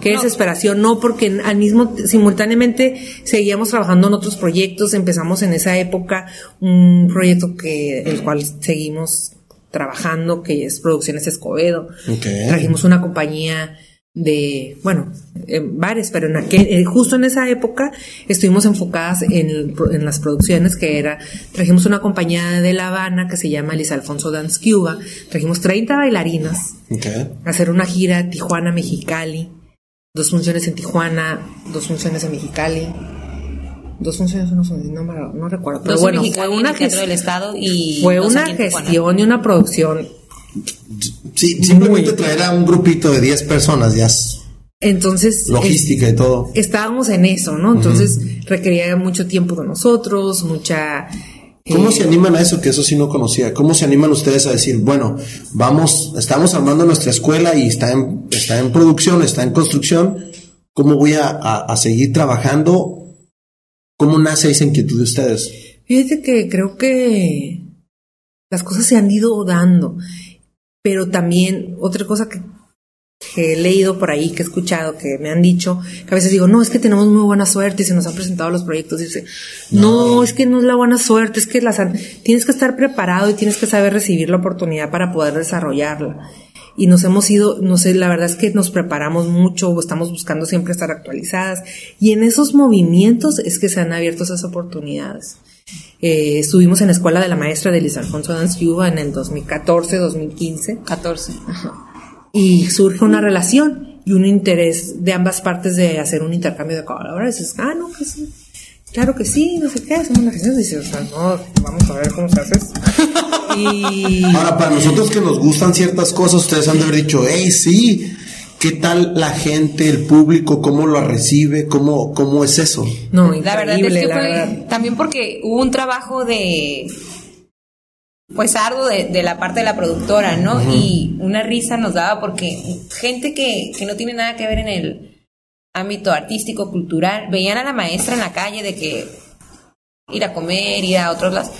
B: qué
C: No.
B: desesperación, no, porque al mismo, simultáneamente seguíamos trabajando en otros proyectos, empezamos en esa época un proyecto que, el cual seguimos trabajando, que es Producciones Escobedo.
A: Ok.
B: Trajimos una compañía de, bueno, en bares, pero en aquel, eh, justo en esa época estuvimos enfocadas en, en las producciones que era, trajimos una compañía de La Habana que se llama Liz Alfonso Dance Cuba, trajimos 30 bailarinas a hacer una gira Tijuana-Mexicali, dos funciones en Tijuana, dos funciones en Mexicali, dos funciones, no, no, me- no recuerdo, pero
C: Dos
B: bueno,
C: en Mexicali,
B: fue una,
C: del Estado y
B: fue una
C: Tijuana.
B: gestión y una producción
A: Sí, simplemente traer a un grupito de 10 personas, ya es
B: Entonces,
A: logística y todo.
B: estábamos en eso, ¿no? Entonces requería mucho tiempo de nosotros, mucha...
A: ¿Cómo
B: eh,
A: se animan a eso? Que eso sí no conocía. ¿Cómo se animan ustedes a decir, bueno, vamos, estamos armando nuestra escuela y está en, está en producción, está en construcción? ¿Cómo voy a, a- a seguir trabajando? ¿Cómo nace esa inquietud de ustedes?
B: Fíjate que creo que las cosas se han ido dando, pero también otra cosa que, que he leído por ahí, que he escuchado, que me han dicho, que a veces digo, no, es que tenemos muy buena suerte y se nos han presentado los proyectos. Y dice, no, es que no es la buena suerte, es que las han- tienes que estar preparado y tienes que saber recibir la oportunidad para poder desarrollarla. Y nos hemos ido, no sé, la verdad es que nos preparamos mucho, estamos buscando siempre estar actualizadas. Y en esos movimientos es que se han abierto esas oportunidades. Eh, estuvimos en la escuela de la maestra de Luis Alfonso Dance Cuba en el 2014, 2015
C: 14.
B: y surge una relación y un interés de ambas partes de hacer un intercambio de colaboradores. Dices, ah, no, que sí, claro que sí, no sé qué, hacemos una gestión. Dices, o sea, no, vamos a ver cómo se hace. esto". y
A: Ahora, para nosotros que nos gustan ciertas cosas, ustedes han de haber dicho, hey, sí, ¿qué tal la gente, el público, cómo lo recibe, cómo, cómo es eso?
B: no,
C: La verdad es que fue
B: verdad.
C: también porque hubo un trabajo de pues arduo de, de la parte de la productora, ¿no? Y una risa nos daba porque gente que, que no tiene nada que ver en el ámbito artístico, cultural, veían a la maestra en la calle de que ir a comer, ir a otros lados.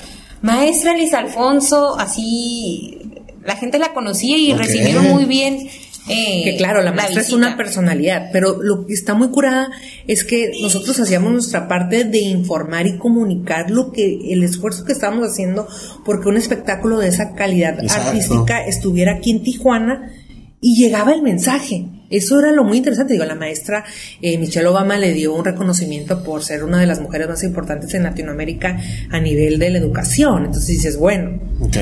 C: Maestra Liz Alfonso, así, la gente la conocía y recibieron muy bien. Eh,
B: que claro, la maestra es una personalidad, pero lo que está muy curada es que nosotros hacíamos nuestra parte de informar y comunicar lo que el esfuerzo que estábamos haciendo porque un espectáculo de esa calidad
A: Exacto.
B: artística estuviera aquí en Tijuana y llegaba el mensaje. Eso era lo muy interesante. Digo, la maestra eh, Michelle Obama le dio un reconocimiento por ser una de las mujeres más importantes en Latinoamérica a nivel de la educación. Entonces dices, bueno.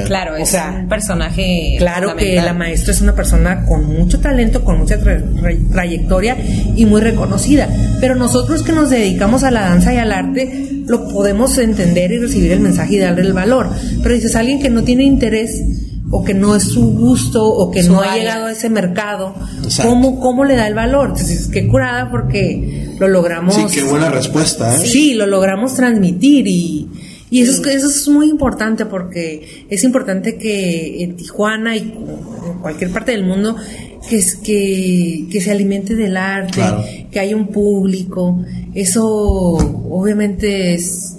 C: Claro,
B: O
C: es
B: sea,
C: un personaje.
B: Claro que la maestra es una persona con mucho talento, con mucha tra- tra- trayectoria y muy reconocida. Pero nosotros que nos dedicamos a la danza y al arte, lo podemos entender y recibir el mensaje y darle el valor. Pero dices, alguien que no tiene interés o que no es su gusto o que
C: Su
B: no ha llegado a ese mercado,
A: Exacto.
B: ¿cómo, ¿cómo le da el valor? Entonces, qué curada porque lo logramos.
A: Sí, qué buena respuesta, ¿eh?
B: Sí, lo logramos transmitir y, Y eso, es, eso es muy importante porque es importante que en Tijuana y en cualquier parte del mundo que, que, que se alimente del arte, que haya un público. Eso obviamente es,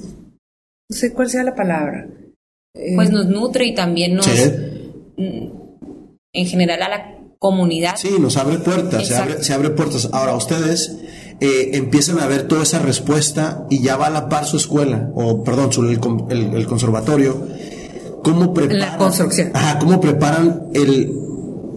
B: no sé cuál sea la palabra.
C: Pues nos nutre y también nos, mm, en general a la comunidad.
A: Sí, nos abre puertas, se abre, se abre, puertas. Ahora ustedes eh, empiezan a ver toda esa respuesta y ya va a la par su escuela, o perdón, su, el, el, conservatorio. ¿Cómo preparan?
B: La construcción.
A: Ajá, ¿cómo preparan el,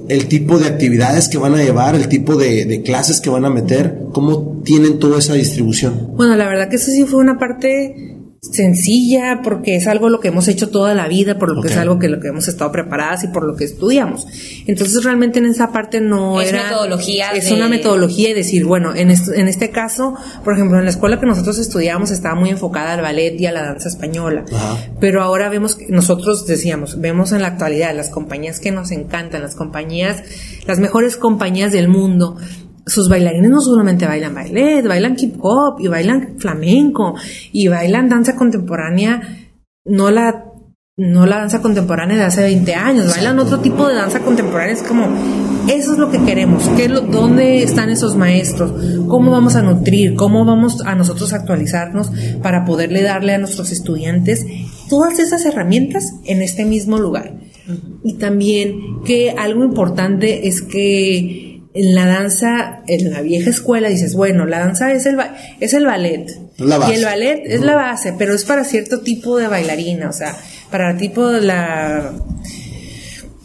A: el tipo de actividades que van a llevar, el tipo de, de, clases que van a meter, cómo tienen toda esa distribución.
B: Bueno, la verdad que eso sí fue una parte sencilla porque es algo lo que hemos hecho toda la vida, por lo que es algo que lo que hemos estado preparadas y por lo que estudiamos. Entonces realmente en esa parte no
C: es
B: era
C: metodología
B: es una metodología y decir, bueno, en este, en este caso, por ejemplo, en la escuela que nosotros estudiábamos estaba muy enfocada al ballet y a la danza española. Pero ahora vemos que nosotros decíamos, vemos en la actualidad las compañías que nos encantan, las compañías, las mejores compañías del mundo sus bailarines no solamente bailan ballet, bailan hip hop y bailan flamenco y bailan danza contemporánea, no la no la danza contemporánea de hace 20 años, bailan otro tipo de danza contemporánea, es como eso es lo que queremos, ¿Qué lo, dónde están esos maestros, cómo vamos a nutrir, cómo vamos a nosotros actualizarnos para poderle darle a nuestros estudiantes todas esas herramientas en este mismo lugar. Y también que algo importante es que en la danza, en la vieja escuela, dices, bueno, la danza es el, es el ballet. Y el ballet es la base, pero es para cierto tipo de bailarina, o sea, para tipo de la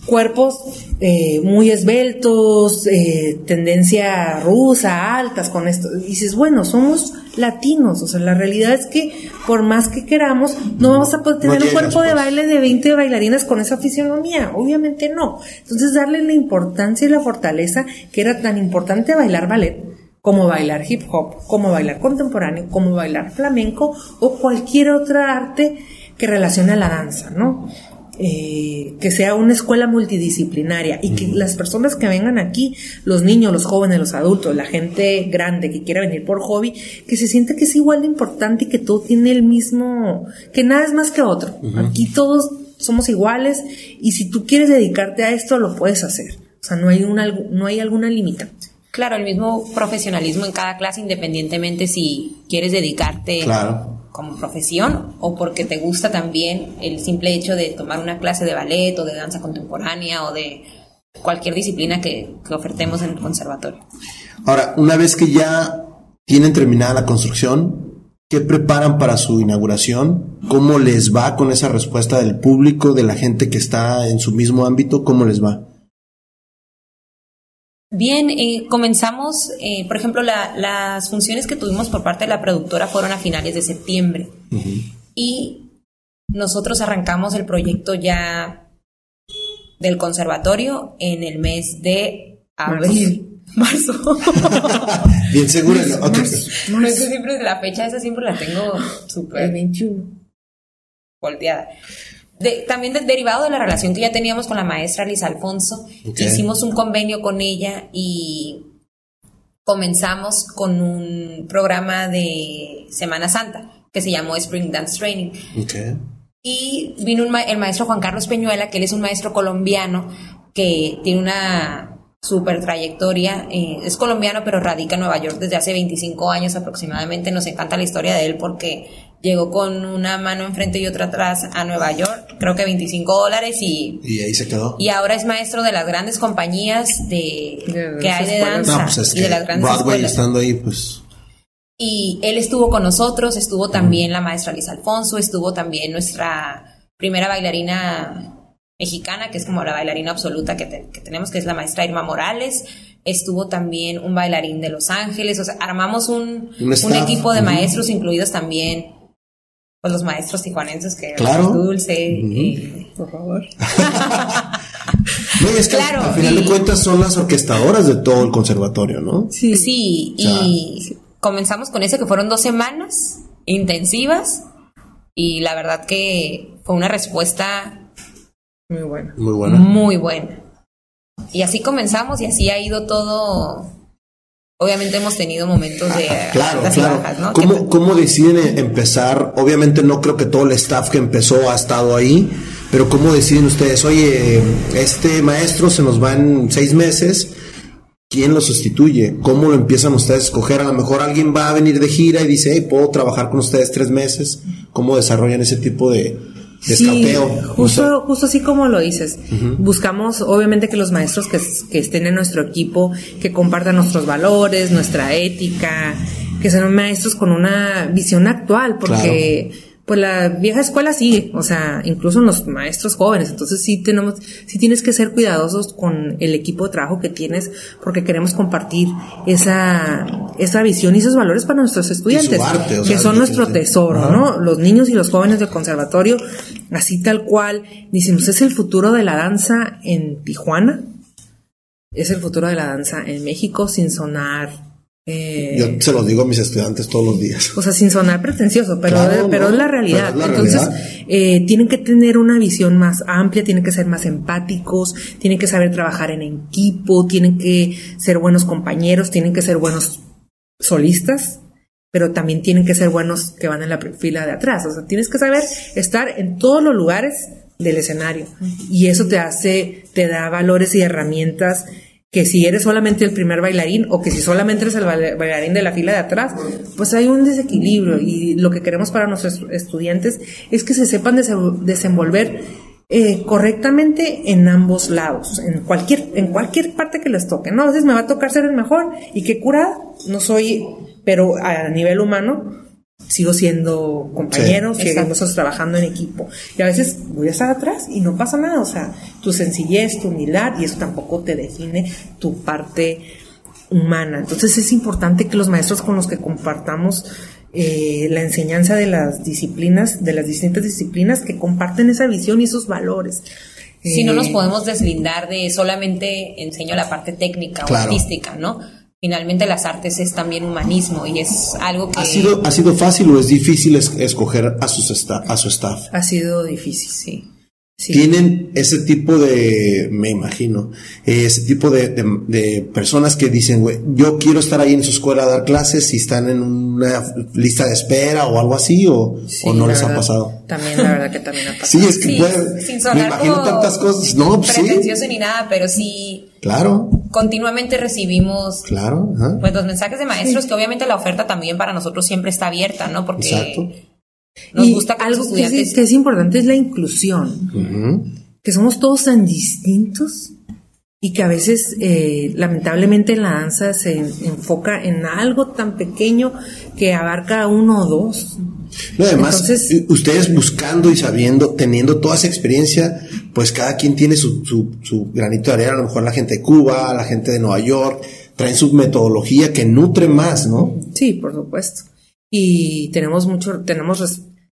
B: cuerpos eh, muy esbeltos, eh, tendencia rusa, altas con esto. Y dices, bueno, somos latinos, o sea, la realidad es que por más que queramos, no vamos a poder tener un cuerpo de baile de 20 bailarinas con esa fisionomía, obviamente no. Entonces, darle la importancia y la fortaleza que era tan importante bailar ballet, como bailar hip hop, como bailar contemporáneo, como bailar flamenco o cualquier otra arte que relacione a la danza, ¿no? Eh, que sea una escuela multidisciplinaria y que las personas que vengan aquí, los niños, los jóvenes, los adultos, la gente grande que quiera venir por hobby, que se siente que es igual de importante y que todo tiene el mismo, que nada es más que otro. Aquí todos somos iguales y si tú quieres dedicarte a esto lo puedes hacer. O sea, no hay una, no hay alguna limitante.
C: Claro, el mismo profesionalismo en cada clase, independientemente si quieres dedicarte claro como profesión o porque te gusta también el simple hecho de tomar una clase de ballet o de danza contemporánea o de cualquier disciplina que, ofertemos en el conservatorio.
A: Ahora, una vez que ya tienen terminada la construcción, ¿qué preparan para su inauguración? ¿Cómo les va con esa respuesta del público, de la gente que está en su mismo ámbito? ¿Cómo les va?
C: Bien, eh, comenzamos, eh, por ejemplo, las funciones que tuvimos por parte de la productora fueron a finales de septiembre. Y nosotros arrancamos el proyecto ya del conservatorio en el mes de abril. Marzo.
A: Bien seguro.
C: ¿no? siempre, la fecha esa siempre la tengo súper 21. Volteada también derivado de la relación que ya teníamos con la maestra Liz Alfonso, hicimos un convenio con ella y comenzamos con un programa de Semana Santa que se llamó Spring Dance Training. Y vino el maestro Juan Carlos Peñuela, que él es un maestro colombiano que tiene una super trayectoria. Eh, es colombiano, pero radica en Nueva York desde hace 25 años aproximadamente. Nos encanta la historia de él porque llegó con una mano enfrente y otra atrás a Nueva York, creo que 25 dólares y...
A: Y ahí se quedó.
C: Y ahora es maestro de las grandes compañías de, que hay de danza pues y de las grandes
A: Broadway estando ahí, pues...
C: Y él estuvo con nosotros, estuvo también la maestra Liz Alfonso, estuvo también nuestra primera bailarina mexicana, que es como la bailarina absoluta que, tenemos, que es la maestra Irma Morales. Estuvo también un bailarín de Los Ángeles, o sea, armamos un, un, equipo de maestros, incluidos también pues los maestros tijuanenses que
A: claro.
C: Dulce
B: por favor.
A: no, es que claro, al final de cuentas son las orquestadoras de todo el conservatorio, ¿no?
C: Sí, sí, y comenzamos con eso que fueron dos semanas intensivas y la verdad que fue una respuesta
B: muy buena.
A: Muy buena.
C: Muy buena. Y así comenzamos y así ha ido todo Obviamente hemos tenido momentos de
A: claro, claro. Bajas, ¿no? ¿Cómo, ¿Cómo, deciden empezar? Obviamente no creo que todo el staff que empezó ha estado ahí, pero ¿cómo deciden ustedes? Oye, este maestro se nos va en seis meses, ¿quién lo sustituye? ¿Cómo lo empiezan ustedes a escoger? A lo mejor alguien va a venir de gira y dice, hey, puedo trabajar con ustedes tres meses. ¿Cómo desarrollan ese tipo de,
B: sí, Justo, justo así como lo dices. Buscamos, obviamente, que los maestros que, que, estén en nuestro equipo, que compartan nuestros valores, nuestra ética, que sean maestros con una visión actual, porque pues la vieja escuela sigue, o sea, incluso los maestros jóvenes, entonces sí tenemos, sí tienes que ser cuidadosos con el equipo de trabajo que tienes, porque queremos compartir esa, esa visión y esos valores para nuestros estudiantes, que son nuestro tesoro, ¿no? Los niños y los jóvenes del conservatorio, así tal cual, decimos, es el futuro de la danza en Tijuana, es el futuro de la danza en México sin sonar
A: eh, Yo se lo digo a mis estudiantes todos los días.
B: O sea, sin sonar pretencioso, pero, pero es la realidad. Entonces, Eh, tienen que tener una visión más amplia, tienen que ser más empáticos, tienen que saber trabajar en equipo, tienen que ser buenos compañeros, tienen que ser buenos solistas, pero también tienen que ser buenos que van en la fila de atrás. O sea, tienes que saber estar en todos los lugares del escenario. Y eso te hace, te da valores y herramientas que si eres solamente el primer bailarín o que si solamente eres el bailarín de la fila de atrás, pues hay un desequilibrio y lo que queremos para nuestros estudiantes es que se sepan desenvolver eh, correctamente en ambos lados, en cualquier, en cualquier parte que les toque, ¿no? A veces me va a tocar ser el mejor y que cura, no soy, pero a nivel humano, sigo siendo compañero, seguimos trabajando en equipo. Y a veces voy a estar atrás y no pasa nada, o sea, tu sencillez, tu humildad, y eso tampoco te define tu parte humana. Entonces es importante que los maestros con los que compartamos eh, la enseñanza de las disciplinas, de las distintas disciplinas, que comparten esa visión y esos valores.
C: Si no nos eh, podemos deslindar de solamente enseño la parte técnica o artística, ¿no? Finalmente las artes es también humanismo y es algo que...
A: ¿Ha sido, ¿ha sido fácil o es difícil escoger a, sus a su staff?
B: Ha sido difícil, sí.
A: Tienen ese tipo de, me imagino, ese tipo de, personas que dicen, güey, yo quiero estar ahí en su escuela a dar clases si están en una lista de espera o algo así, o, no les ha pasado.
B: También, la verdad que también ha pasado.
A: Sí, es que puede, sin sonar me imagino tantas cosas. No,
C: pues pretencioso ni nada, pero sí.
A: Claro.
C: Continuamente recibimos.
A: Claro.
C: Pues los mensajes de maestros, que obviamente la oferta también para nosotros siempre está abierta, ¿no? Porque. Exacto
B: nos gusta algo que es, importante es la inclusión, que somos todos tan distintos y que a veces eh, lamentablemente la danza se enfoca en algo tan pequeño que abarca uno o dos.
A: Además, eh, ustedes buscando y sabiendo, teniendo toda esa experiencia, pues cada quien tiene su, su granito de arena, a lo mejor la gente de Cuba, la gente de Nueva York, traen su metodología que nutre más, ¿no?
B: Sí, por supuesto y tenemos mucho, tenemos,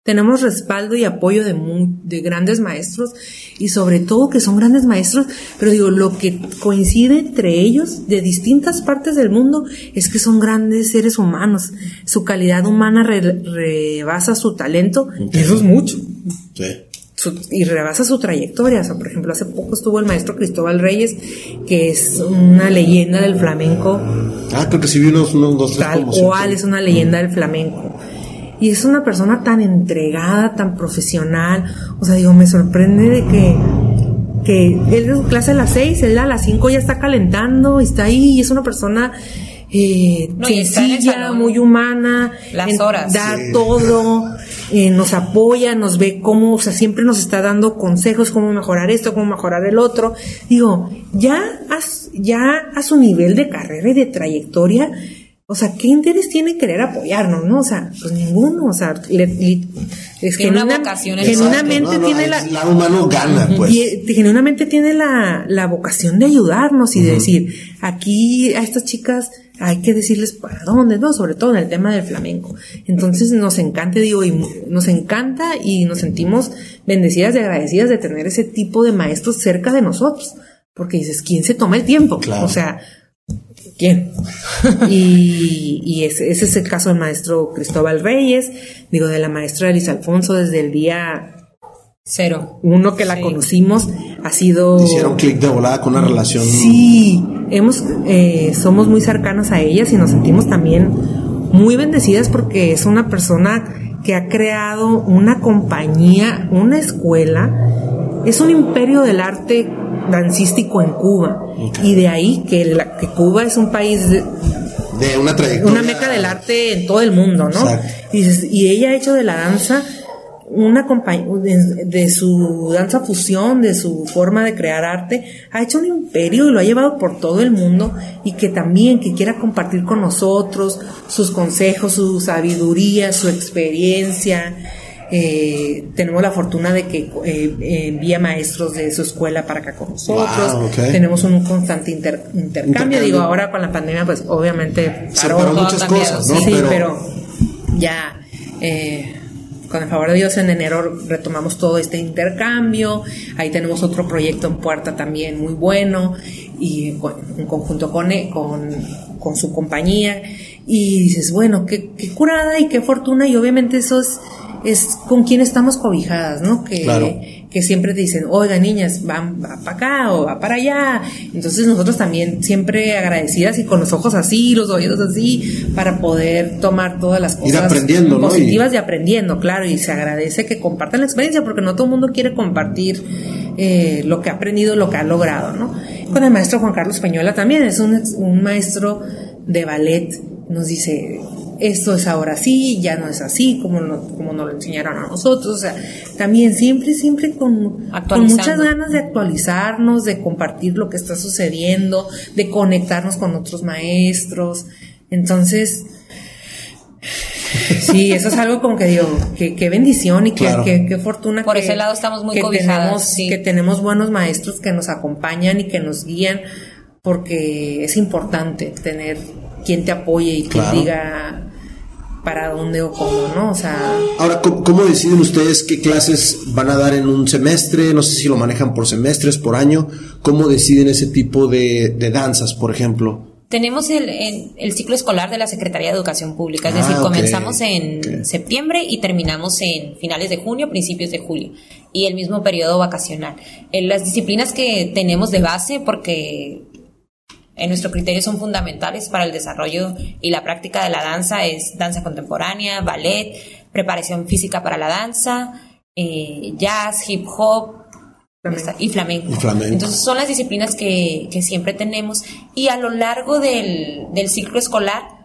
B: tenemos respaldo y apoyo de, de grandes maestros y sobre todo que son grandes maestros, pero digo, lo que coincide entre ellos de distintas partes del mundo es que son grandes seres humanos. Su calidad humana rebasa su talento y eso es mucho. Sí y rebasa su trayectoria. O sea, por ejemplo, hace poco estuvo el maestro Cristóbal Reyes, que es una leyenda del flamenco.
A: Ah, creo que sí vi unos, dos,
B: Tal cual, es una leyenda del flamenco. Y es una persona tan entregada, tan profesional. O sea, digo, me sorprende de que, que él de su clase a las seis, él a las cinco ya está calentando, y está ahí, y es una persona eh, sencilla, muy humana,
C: las horas,
B: da todo, eh, nos apoya, nos ve cómo, o sea, siempre nos está dando consejos, cómo mejorar esto, cómo mejorar el otro. Digo, ya ya a su nivel de carrera y de trayectoria, o sea, ¿qué interés tiene querer apoyarnos, no? O sea, pues ninguno, o sea,
C: es
B: genuinamente tiene la...
A: Humano gana, pues.
B: genuinamente tiene la, la vocación de ayudarnos y de decir, aquí a estas chicas hay que decirles para dónde, ¿no? Sobre todo en el tema del flamenco. Entonces nos encanta, digo, y nos encanta y nos sentimos bendecidas y agradecidas de tener ese tipo de maestros cerca de nosotros. Porque dices, ¿quién se toma el tiempo? O sea, ¿quién? y, ese, es el caso del maestro Cristóbal Reyes, digo, de la maestra Elisa Alfonso desde el día
C: Cero.
B: Uno que la conocimos ha sido...
D: Hicieron clic de volada con una relación...
B: Sí, hemos, eh, somos muy cercanos a ellas y nos sentimos también muy bendecidas porque es una persona que ha creado una compañía, una escuela, es un imperio del arte dancístico en Cuba. Y de ahí que, la, que Cuba es un país de,
D: una trayectoria.
B: Una meca del arte en todo el mundo, ¿no? Y, y ella ha hecho de la danza una compañía, de, su danza fusión, de su forma de crear arte, ha hecho un imperio y lo ha llevado por todo el mundo y que también que quiera compartir con nosotros sus consejos, su sabiduría, su experiencia. Eh, tenemos la fortuna de que eh, envía maestros de su escuela para acá con nosotros. Tenemos un constante intercambio. Digo, ahora con la pandemia, pues obviamente
D: paró. muchas cosas, ¿no?
B: Sí, pero, ya. Eh, con el favor de Dios, en enero retomamos todo este intercambio. Ahí tenemos otro proyecto en puerta también muy bueno y en conjunto con, e, con, con su compañía. Y dices, bueno, qué, qué curada y qué fortuna. Y obviamente eso es es con quien estamos cobijadas, ¿no? Que, que siempre te dicen, oiga, niñas, van para acá o va para allá. Entonces nosotros también siempre agradecidas y con los ojos así, los oídos así, para poder tomar todas las cosas
D: aprendiendo,
B: positivas y... aprendiendo, claro. Y se agradece que compartan la experiencia porque no todo el mundo quiere compartir eh, lo que ha aprendido, lo que ha logrado, ¿no? Con el maestro Juan Carlos Peñuela también, es un, un maestro de ballet, nos dice, esto es ahora sí, ya no es así, como, como nos lo enseñaron a nosotros. O sea, también siempre, siempre con, con muchas ganas de actualizarnos, de compartir lo que está sucediendo, de conectarnos con otros maestros. Entonces, Sí, eso es algo como que digo, qué bendición y qué fortuna.
C: Por ese lado estamos muy que
B: Tenemos, Que tenemos buenos maestros que nos acompañan y que nos guían, porque es importante tener quien te apoye y quien diga, para dónde o cómo, ¿no? O sea...
D: Ahora, ¿cómo, deciden ustedes qué clases van a dar en un semestre? No sé si lo manejan por semestres, por año. ¿Cómo deciden ese tipo de, danzas, por ejemplo?
C: Tenemos el, el, ciclo escolar de la Secretaría de Educación Pública, es decir, ah, comenzamos en septiembre y terminamos en finales de junio, principios de julio, y el mismo periodo vacacional. En las disciplinas que tenemos de base, porque en nuestro criterio son fundamentales para el desarrollo y la práctica de la danza es danza contemporánea, ballet, preparación física para la danza, eh, jazz, hip hop Y, flamenco. Entonces son las disciplinas que, siempre tenemos y a lo largo del, del ciclo escolar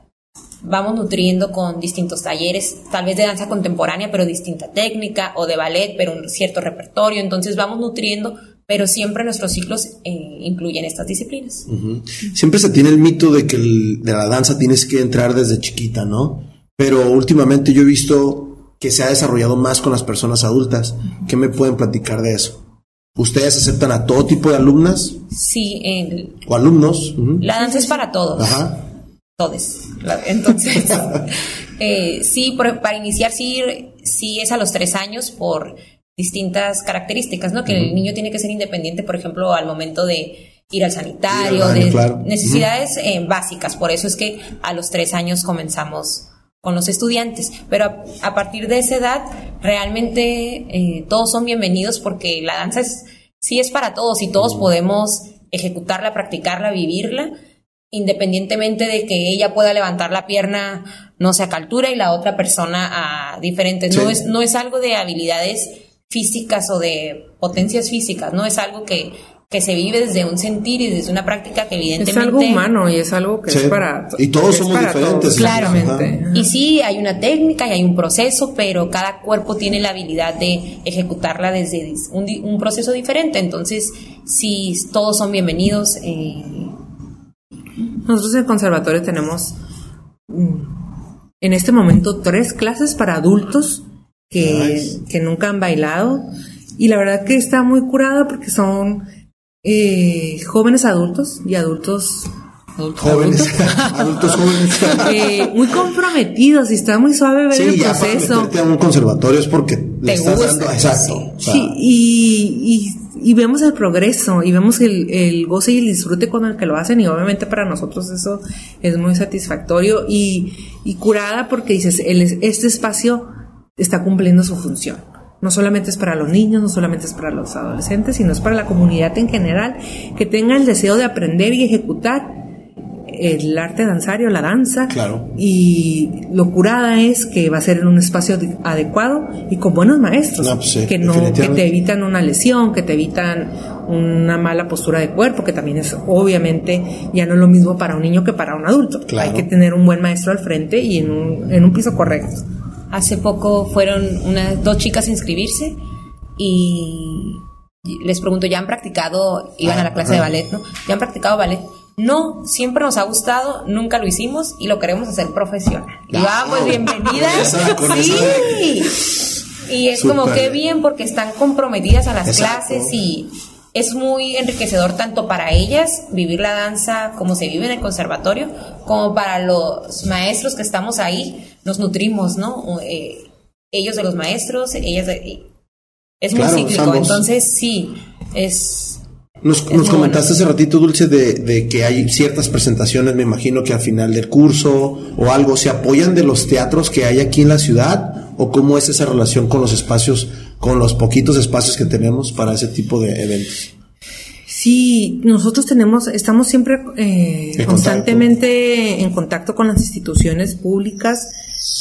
C: vamos nutriendo con distintos talleres, tal vez de danza contemporánea, pero distinta técnica, o de ballet, pero un cierto repertorio. Entonces vamos nutriendo pero siempre nuestros ciclos eh, incluyen estas disciplinas.
D: Siempre se tiene el mito de que de la danza tienes que entrar desde chiquita, ¿no? Pero últimamente yo he visto que se ha desarrollado más con las personas adultas. ¿Qué me pueden platicar de eso? ¿Ustedes aceptan a todo tipo de alumnas?
C: Sí.
D: ¿O alumnos?
C: La danza es para todos. Ajá. Todos. Entonces, eh, sí, para iniciar sí, sí es a los tres años por distintas características, ¿no? Que el niño tiene que ser independiente, por ejemplo, al momento de ir al sanitario, de necesidades eh, básicas. Por eso es que a los tres años comenzamos con los estudiantes. Pero a, partir de esa edad, realmente eh, todos son bienvenidos porque la danza es, sí es para todos y todos podemos ejecutarla, practicarla, vivirla, independientemente de que ella pueda levantar la pierna no sé a altura y la otra persona a diferentes. No, es, no es algo de habilidades físicas o de potencias físicas, ¿no? Es algo que, que se vive desde un sentir y desde una práctica que evidentemente...
B: Es algo humano y es algo que es para...
D: Y todos somos diferentes.
C: claramente. Y sí, hay una técnica y hay un proceso, pero cada cuerpo tiene la habilidad de ejecutarla desde un, proceso diferente. Entonces, sí, todos son bienvenidos. Eh.
B: Nosotros en el conservatorio tenemos mm, en este momento tres clases para adultos que, que nunca han bailado. Y la verdad que está muy curada porque son eh, jóvenes adultos y adultos
D: jóvenes, adultos jóvenes.
B: Eh, muy comprometidos y está muy suave ver el proceso.
D: a un conservatorio es porque le estás dando, exacto.
B: Sí, y, y, vemos el progreso y vemos el, el, goce y el disfrute con el que lo hacen y obviamente para nosotros eso es muy satisfactorio y, y curada porque dices, el, este espacio está cumpliendo su función. No solamente es para los niños, no solamente es para los adolescentes, sino es para la comunidad en general que tenga el deseo de aprender y ejecutar el arte danzario, la danza.
A: Claro.
B: Y lo curada es que va a ser en un espacio adecuado y con buenos maestros.
A: Pues
B: que no, que te evitan una lesión, que te evitan una mala postura de cuerpo, que también es obviamente ya no es lo mismo para un niño que para un adulto. Hay que tener un buen maestro al frente y en un, en un piso correcto.
C: Hace poco fueron unas dos chicas a inscribirse y les pregunto, ¿ya han practicado? Iban a la clase de ballet, ¿no? ¿Ya han practicado ballet? No, siempre nos ha gustado, nunca lo hicimos y lo queremos hacer profesional. Y vamos, bienvenidas. sí. Y es como que bien porque están comprometidas a las clases y es muy enriquecedor tanto para ellas vivir la danza como se vive en el conservatorio, como para los maestros que estamos ahí, nos nutrimos, ¿no? Eh, ellos de los maestros, ellas de... Es muy cíclico, entonces sí, es
A: nos, comentaste hace ratito, Dulce, de, que hay ciertas presentaciones, me imagino que al final del curso o algo, ¿se apoyan de los teatros que hay aquí en la ciudad? ¿O cómo es esa relación con los espacios, con los poquitos espacios que tenemos para ese tipo de eventos?
B: Sí, nosotros tenemos, estamos siempre eh, constantemente en contacto con las instituciones públicas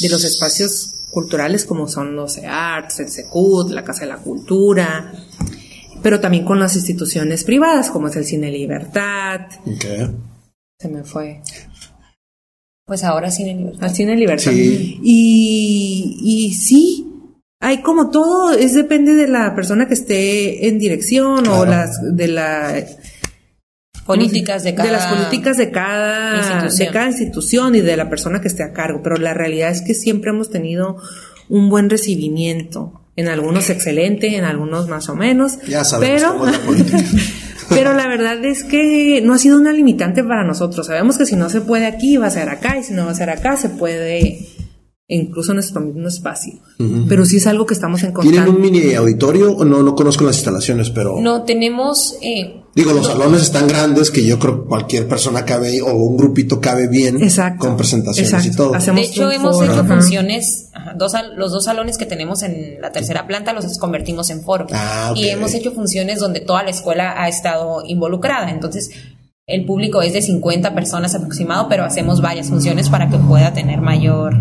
B: de los espacios culturales como son los EARTS, el SECUT, la Casa de la Cultura, pero también con las instituciones privadas, como es el Cine Libertad. Se me fue.
C: Pues ahora Cine Libertad.
B: Al Cine Libertad. Y, y sí, hay como todo, es depende de la persona que esté en dirección o las de la
C: políticas de cada
B: de las políticas de cada institución. de cada institución y de la persona que esté a cargo, pero la realidad es que siempre hemos tenido un buen recibimiento en algunos excelente, en algunos más o menos.
A: Ya sabemos pero, la política.
B: pero la verdad es que no ha sido una limitante para nosotros. Sabemos que si no se puede aquí, va a ser acá, y si no va a ser acá, se puede incluso en nuestro mismo espacio. Pero sí es algo que estamos en
A: constante. ¿Tienen un mini auditorio? No, no conozco las instalaciones, pero...
C: No, tenemos... Eh,
A: Digo, los salones están grandes que yo creo que cualquier persona cabe o un grupito cabe bien con presentaciones y todo.
C: de hecho, hemos hecho funciones, dos, los dos salones que tenemos en la tercera planta los convertimos en foro. Ah, y hemos hecho funciones donde toda la escuela ha estado involucrada. Entonces, el público es de 50 personas aproximado, pero hacemos varias funciones para que pueda tener mayor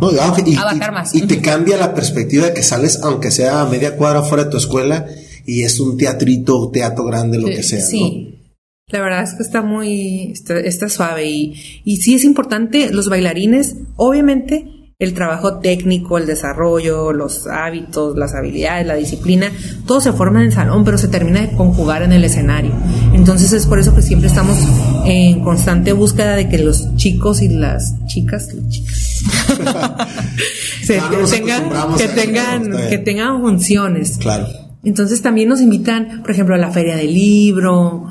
A: no, y, más. Y, te cambia la perspectiva de que sales, aunque sea a media cuadra fuera de tu escuela, y es un teatrito, teatro grande, lo que sea.
B: Sí. La verdad es que está muy, está, suave y, y sí es importante, los bailarines, obviamente, el trabajo técnico, el desarrollo, los hábitos, las habilidades, la disciplina, todo se forma en el salón, pero se termina de conjugar en el escenario. Entonces es por eso que siempre estamos en constante búsqueda de que los chicos y las chicas, chicas, tengan, que tengan, que tengan funciones.
A: Claro.
B: Entonces también nos invitan, por ejemplo, a la feria del libro.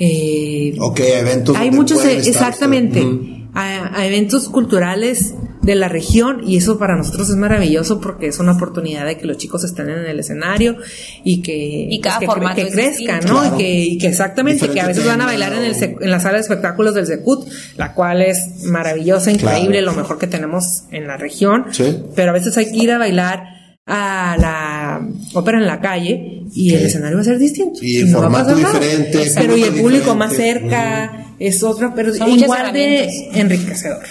A: Eh, ok, eventos.
B: Hay muchos, exactamente, a eventos culturales de la región y eso para nosotros es maravilloso porque es una oportunidad de que los chicos estén en el escenario y que,
C: y cada
B: pues, que, crezcan, ¿no? Y, que, y, que, exactamente, que a veces van a bailar en, el, en la sala de espectáculos del Secut, la cual es maravillosa, increíble, lo mejor que tenemos en la región, pero a veces hay que ir a bailar a la ópera en la calle y el escenario va a ser distinto.
A: Y el formato diferente.
B: Pero y el público más cerca es otro, pero igual de enriquecedor.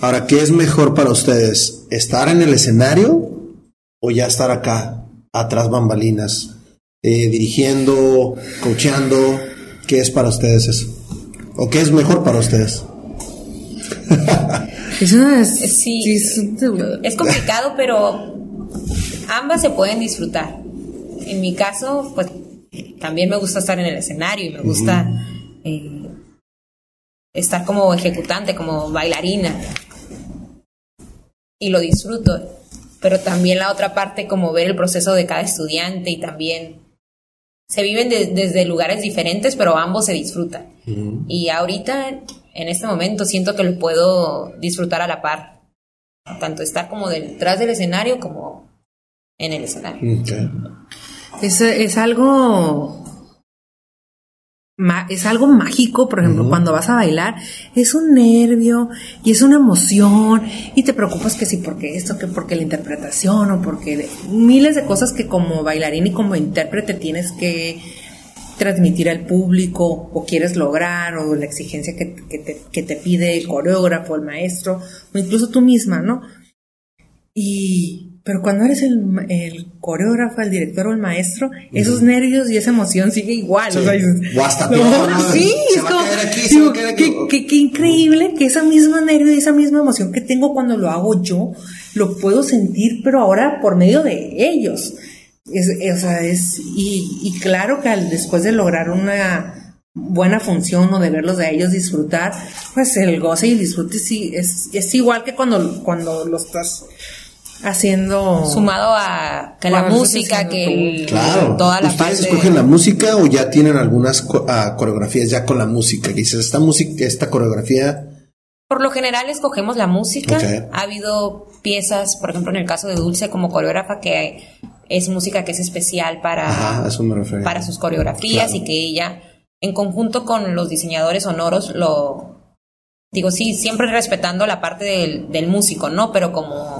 A: Ahora, ¿qué es mejor para ustedes? ¿Estar en el escenario o ya estar acá, atrás bambalinas, eh, dirigiendo, coachando? ¿Qué es para ustedes eso? ¿O qué es mejor para ustedes?
C: es, sí, es complicado, pero ambas se pueden disfrutar. En mi caso, pues también me gusta estar en el escenario y me gusta eh, estar como ejecutante, como bailarina y lo disfruto. Pero también la otra parte, como ver el proceso de cada estudiante y también se viven desde lugares diferentes, pero ambos se disfrutan. Y ahorita, en este momento, siento que lo puedo disfrutar a la par. Tanto estar como detrás del escenario como en el escenario.
B: Es, es algo es algo mágico, por ejemplo, cuando vas a bailar, es un nervio y es una emoción y te preocupas que sí, porque esto, que porque la interpretación o porque miles de cosas que como bailarín y como intérprete tienes que transmitir al público o quieres lograr o la exigencia que, te, que te pide el coreógrafo, el maestro o incluso tú misma, ¿no? Y pero cuando eres el, el, coreógrafo, el director o el maestro, esos nervios y esa emoción sigue igual.
D: Sí.
B: O sea,
D: o hasta
B: sí, es como, qué, qué, increíble que esa misma nervio y esa misma emoción que tengo cuando lo hago yo, lo puedo sentir, pero ahora por medio de ellos. Es, o sea, es, y, y claro que al, después de lograr una buena función o de verlos de ellos disfrutar, pues el goce y el disfrute sí, es, es igual que cuando, cuando lo estás haciendo
C: sumado a que la música que
D: claro. toda la ¿Ustedes escogen la música o ya tienen algunas ah, coreografías ya con la música que dices esta música esta coreografía
C: por lo general escogemos la música. Ha habido piezas por ejemplo en el caso de Dulce como coreógrafa que es música que es especial para para sus coreografías y que ella en conjunto con los diseñadores sonoros lo digo sí siempre respetando la parte del, del músico no pero como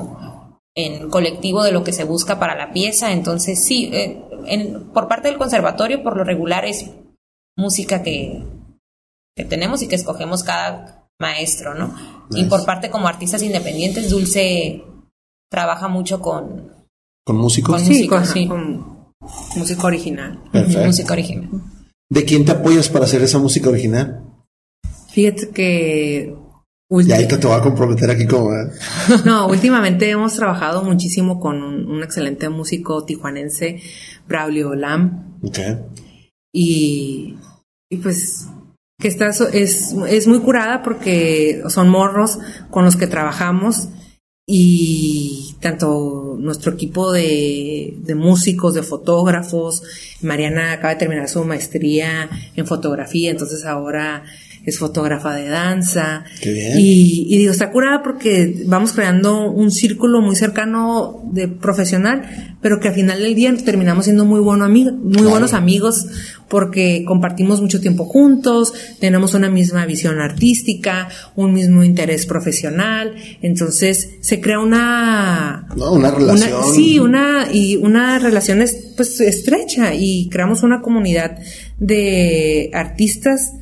C: en colectivo de lo que se busca para la pieza. Entonces, sí, eh, en, por parte del conservatorio, por lo regular es música que, que tenemos y que escogemos cada maestro, ¿no? Y por parte como artistas independientes, Dulce trabaja mucho con...
D: ¿Con músicos?
B: Con sí, con, sí. música original.
C: Música original.
D: ¿De quién te apoyas para hacer esa música original?
B: Fíjate que
D: y ahí te, voy a comprometer aquí como...
B: no, últimamente hemos trabajado muchísimo con un, excelente músico tijuanense, Braulio Lam.
D: Ok.
B: Y, y pues que está, es, es muy curada porque son morros con los que trabajamos y tanto nuestro equipo de, de, músicos, de fotógrafos, Mariana acaba de terminar su maestría en fotografía, entonces ahora es fotógrafa de danza. Y, y, digo, está curada porque vamos creando un círculo muy cercano de profesional, pero que al final del día terminamos siendo muy, bueno muy buenos amigos porque compartimos mucho tiempo juntos, tenemos una misma visión artística, un mismo interés profesional, entonces se crea una...
D: una relación.
B: sí, una, y una relación pues estrecha y creamos una comunidad de artistas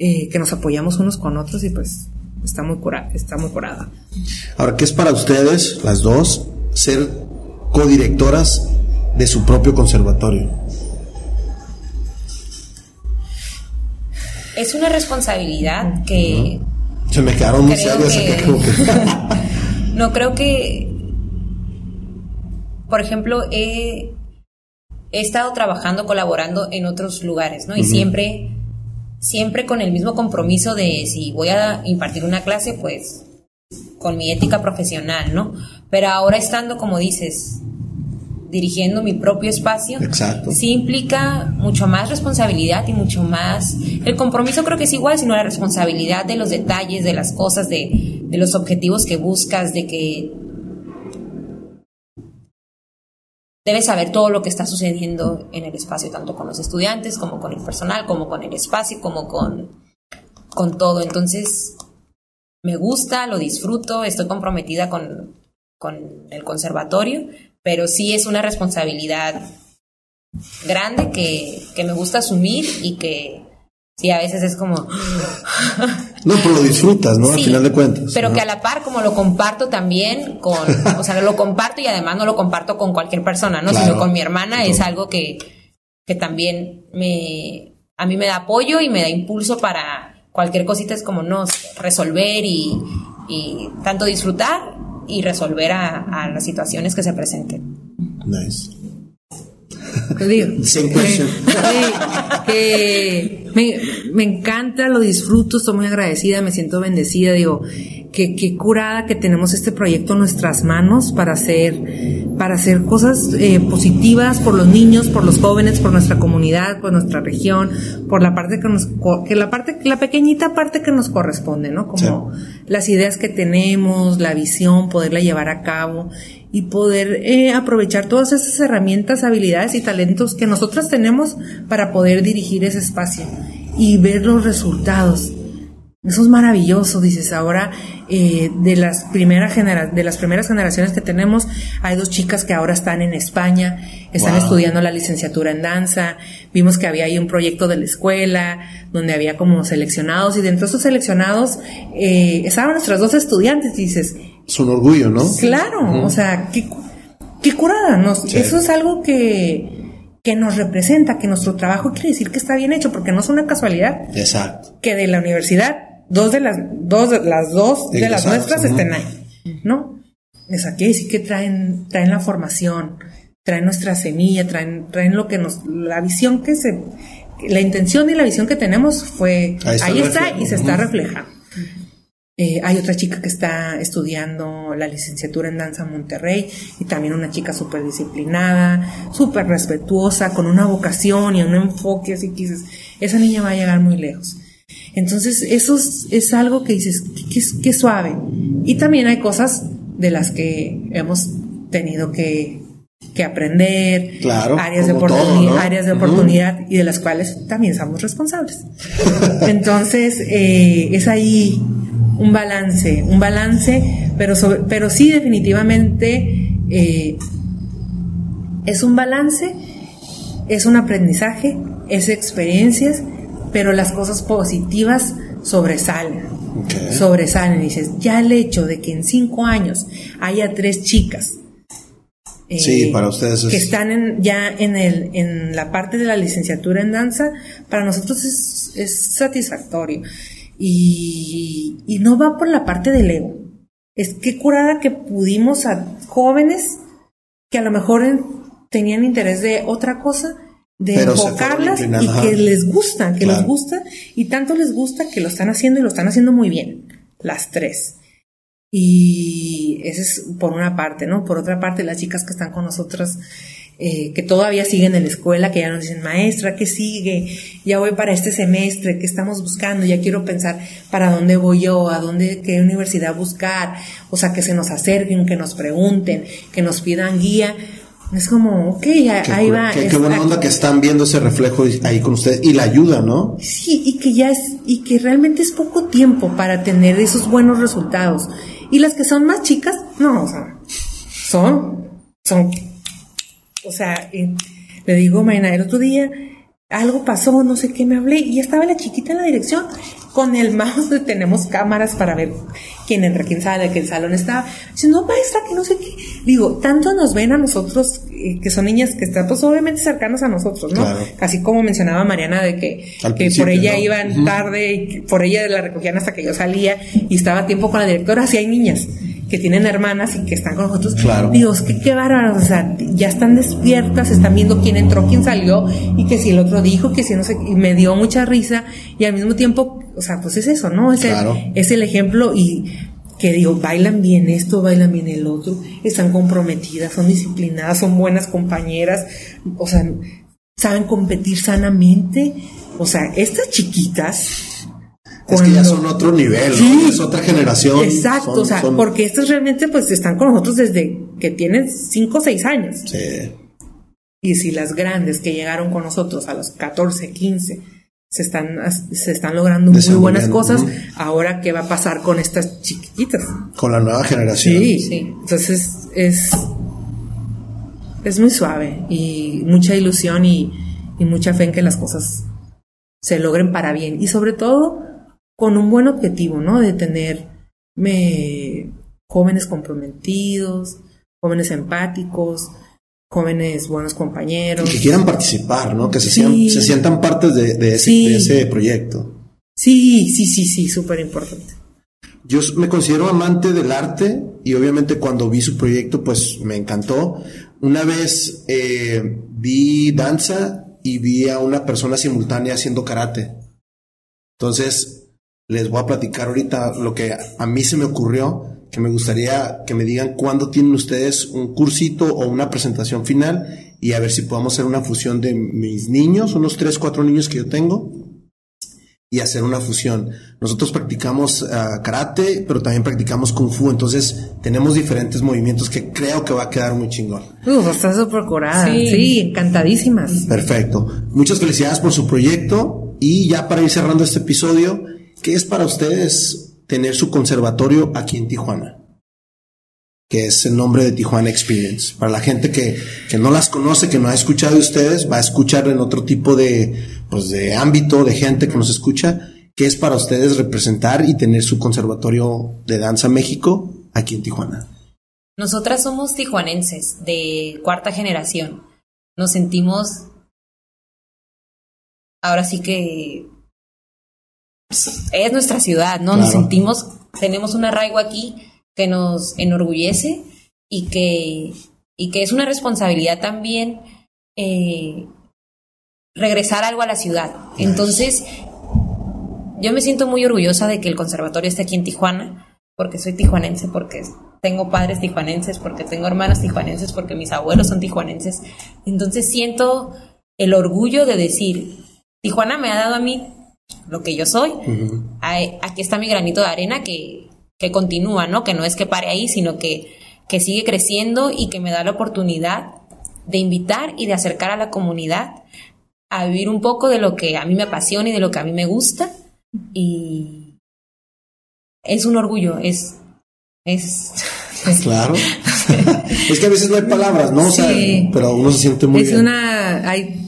B: eh, que nos apoyamos unos con otros y pues está muy curada, está muy curada.
D: Ahora, ¿qué es para ustedes, las dos, ser codirectoras de su propio conservatorio?
C: Es una responsabilidad que...
D: Se me quedaron muy serias
C: no, creo que... Por ejemplo, he, he estado trabajando, colaborando en otros lugares, ¿no? Y siempre siempre con el mismo compromiso de si voy a impartir una clase, pues con mi ética profesional, ¿no? Pero ahora estando, como dices, dirigiendo mi propio espacio,
D: Exacto.
C: sí implica mucho más responsabilidad y mucho más... El compromiso creo que es igual, sino la responsabilidad de los detalles, de las cosas, de, de los objetivos que buscas, de que debes saber todo lo que está sucediendo en el espacio, tanto con los estudiantes, como con el personal, como con el espacio, como con, con todo. Entonces, me gusta, lo disfruto, estoy comprometida con, con el conservatorio, pero sí es una responsabilidad grande que, que me gusta asumir y que Sí, a veces es como...
D: no, pero lo disfrutas, ¿no? Al final de cuentas.
C: Pero que a la par, como lo comparto también con... O sea, lo comparto y además no lo comparto con cualquier persona, ¿no? Sino con mi hermana es algo que, que también me... A mí me da apoyo y me da impulso para cualquier cosita, es como, no, resolver y, y tanto disfrutar y resolver a, a las situaciones que se presenten.
D: Nice.
B: digo, que, me, me, encanta, lo disfruto, estoy muy agradecida, me siento bendecida, digo, que, que curada que tenemos este proyecto en nuestras manos para hacer, para hacer cosas eh, positivas por los niños, por los jóvenes, por nuestra comunidad, por nuestra región, por la parte que nos, que la parte, la pequeñita parte que nos corresponde, ¿no? Como las ideas que tenemos, la visión, poderla llevar a cabo y poder eh, aprovechar todas esas herramientas, habilidades y talentos que nosotras tenemos para poder dirigir ese espacio y ver los resultados. Eso es maravilloso, dices. Ahora, eh, de, las primeras de las primeras generaciones que tenemos, hay dos chicas que ahora están en España, están estudiando la licenciatura en danza. Vimos que había ahí un proyecto de la escuela, donde había como seleccionados, y dentro de esos seleccionados eh, estaban nuestras dos estudiantes, dices.
A: Es un orgullo, ¿no?
B: Claro, o sea, qué, qué curada. Nos, Eso es algo que que nos representa, que nuestro trabajo quiere decir que está bien hecho, porque no es una casualidad.
A: Exacto.
B: Que de la universidad dos de las dos las dos de las nuestras estén ahí, ¿no? Quiere decir que traen traen la formación, traen nuestra semilla, traen traen lo que nos la visión que se la intención y la visión que tenemos fue ahí está, y se está reflejando. Eh, hay otra chica que está estudiando la licenciatura en danza en Monterrey y también una chica súper disciplinada, súper respetuosa, con una vocación y un enfoque así que dices, esa niña va a llegar muy lejos. Entonces, eso es, algo que dices, que, suave. Y también hay cosas de las que hemos tenido que, aprender, áreas, de oportunidad, áreas de oportunidad y de las cuales también somos responsables. Entonces, eh, es ahí un balance, un balance, pero, pero sí definitivamente eh, es un balance, es un aprendizaje, es experiencias pero las cosas positivas sobresalen. Sobresalen. dices, ya el hecho de que en cinco años haya tres chicas
A: eh, para ustedes
B: que están ya en, el, en la parte de la licenciatura en danza, para nosotros es, es satisfactorio. Y, y, no va por la parte del ego. Es que curada que pudimos a jóvenes que a lo mejor tenían interés de otra cosa, de enfocarlas y que les gusta, que les gusta, y tanto les gusta que lo están haciendo y lo están haciendo muy bien, las tres. Y ese es por una parte, ¿no? Por otra parte, las chicas que están con nosotras, eh, que todavía siguen en la escuela, que ya nos dicen, maestra, ¿qué sigue? Ya voy para este semestre, ¿qué estamos buscando? Ya quiero pensar para dónde voy yo, a dónde, qué universidad buscar, o sea, que se nos acerquen, que nos pregunten, que nos pidan guía es como, ok, ahí va.
A: Qué, buena onda que están viendo ese reflejo ahí con ustedes y la ayuda, ¿no?
B: Sí, y que ya es, y que realmente es poco tiempo para tener esos buenos resultados. Y las que son más chicas, no, o sea, son, son, o sea, eh, le digo, Maena, el otro día algo pasó, no sé qué me hablé, y estaba la chiquita en la dirección con el mouse tenemos cámaras para ver quién entra, quién sale, qué salón está. Dice, no, maestra, que no sé qué. Digo, tanto nos ven a nosotros, eh, que son niñas que están, pues obviamente cercanas a nosotros, ¿no? Así como mencionaba Mariana de que, que por ella iban tarde y por ella la recogían hasta que yo salía y estaba a tiempo con la directora, así hay niñas que tienen hermanas y que están con nosotros.
A: Claro.
B: Dios, qué bárbaro, o sea, ya están despiertas, están viendo quién entró, quién salió y que si el otro dijo, que si no sé, y me dio mucha risa y al mismo tiempo, o sea, pues es eso, ¿no? Es, el, es el ejemplo y que digo, bailan bien esto, bailan bien el otro, están comprometidas, son disciplinadas, son buenas compañeras, o sea, saben competir sanamente. O sea, estas chiquitas,
A: es que ya son otro nivel, es otra generación.
B: Exacto, o sea, porque estos realmente pues están con nosotros desde que tienen 5 o 6 años.
A: Sí.
B: Y si las grandes que llegaron con nosotros a los 14, 15, se están, se están logrando muy buenas cosas, ahora qué va a pasar con estas chiquititas.
A: Con la nueva generación.
B: Sí, sí. Entonces es, es muy suave y mucha ilusión y, y mucha fe en que las cosas se logren para bien. Y sobre todo, con un buen objetivo, ¿no? De tener jóvenes comprometidos, jóvenes empáticos, jóvenes buenos compañeros.
A: que quieran participar, ¿no? Que se, se sientan partes de, ese, proyecto.
B: Sí, sí, sí, sí, súper importante.
A: Yo me considero amante del arte y obviamente cuando vi su proyecto pues me encantó. Una vez eh, vi danza y vi a una persona simultánea haciendo karate. Entonces les voy a platicar ahorita lo que a mí se me ocurrió, que me gustaría que me digan cuándo tienen ustedes un cursito o una presentación final y a ver si podemos hacer una fusión de mis niños, unos 3, 4 niños que yo tengo, y hacer una fusión. Nosotros practicamos ah, karate, pero también practicamos kung fu, entonces tenemos diferentes movimientos que creo que va a quedar muy chingón.
B: Uf, está súper curada. Sí. sí, encantadísimas.
A: Perfecto. Muchas felicidades por su proyecto Y ya para ir cerrando este episodio, ¿qué es para ustedes tener su conservatorio aquí en Tijuana? que es el nombre de Tijuana Experience. Para la gente que, que, no las conoce, que no ha escuchado de ustedes, va a escuchar en otro tipo de, pues de ámbito, de gente que nos escucha, ¿qué es para ustedes representar y tener su conservatorio de danza México aquí en Tijuana?
C: Nosotras somos tijuanenses de cuarta generación. Nos sentimos ahora sí que es nuestra ciudad, ¿no? Nos sentimos, tenemos un arraigo aquí que nos enorgullece y que, y que es una responsabilidad también eh, regresar algo a la ciudad. Entonces, yo me siento muy orgullosa de que el conservatorio esté aquí en Tijuana, porque soy tijuanense, porque tengo padres tijuanenses, porque tengo hermanas tijuanenses, porque mis abuelos son tijuanenses. Entonces siento el orgullo de decir, Tijuana me ha dado a mí lo que yo soy. Aquí está mi granito de arena que que continúa, ¿no? Que no es que pare ahí, sino que, que sigue creciendo y que me da la oportunidad de invitar y de acercar a la comunidad a vivir un poco de lo que a mí me apasiona y de lo que a mí me gusta. Y es un orgullo, es... es
A: claro. es que a veces no hay palabras, ¿no? sí. pero uno se siente muy
B: es una... Hay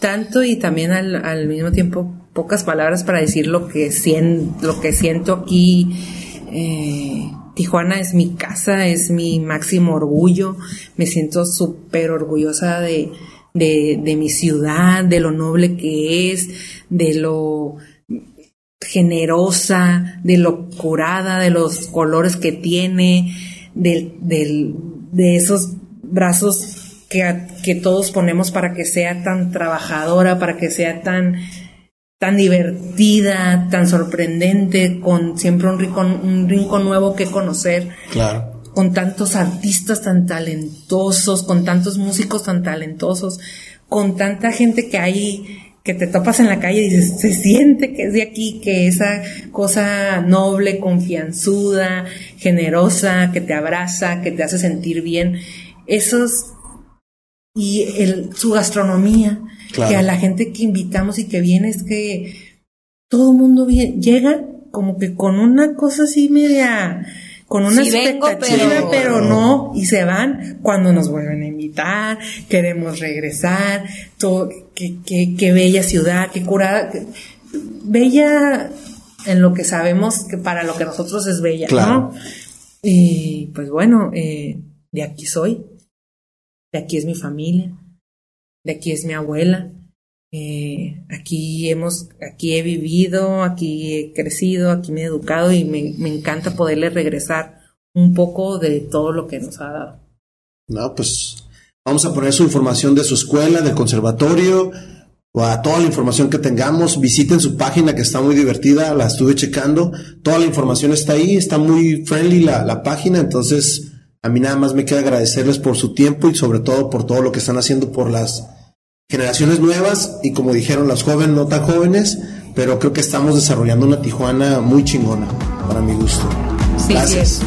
B: tanto y también al, al mismo tiempo pocas palabras para decir lo que, siento, lo que siento aquí. Eh, Tijuana es mi casa, es mi máximo orgullo, me siento súper orgullosa de, de, mi ciudad, de lo noble que es, de lo generosa, de lo curada, de los colores que tiene, de, de esos brazos que, que todos ponemos para que sea tan trabajadora, para que sea tan tan divertida, tan sorprendente, con siempre un rincón, un rincón nuevo que conocer.
A: Claro.
B: Con tantos artistas tan talentosos, con tantos músicos tan talentosos, con tanta gente que hay que te topas en la calle y dices, se siente que es de aquí, que esa cosa noble, confianzuda, generosa, que te abraza, que te hace sentir bien, esos y el, su gastronomía, que a la gente que invitamos y que viene es que todo el mundo llega como que con una cosa así media, con una expectativa, pero... no, y se van cuando nos vuelven a invitar, queremos regresar, todo, qué, qué, bella ciudad, qué curada, bella en lo que sabemos que para lo que nosotros es bella, ¿no? Y pues bueno, eh, de aquí soy, de aquí es mi familia, de aquí es mi abuela. Eh, aquí hemos, aquí he vivido, aquí he crecido, aquí me he educado y me, encanta poderle regresar un poco de todo lo que nos ha dado.
A: No, pues vamos a poner su información de su escuela, del conservatorio, o a toda la información que tengamos. Visiten su página que está muy divertida, la estuve checando. Toda la información está ahí, está muy friendly la, la página, entonces a mí nada más me queda agradecerles por su tiempo y sobre todo por todo lo que están haciendo por las generaciones nuevas y como dijeron las jóvenes, no tan jóvenes, pero creo que estamos desarrollando una Tijuana muy chingona, para mi gusto. Gracias.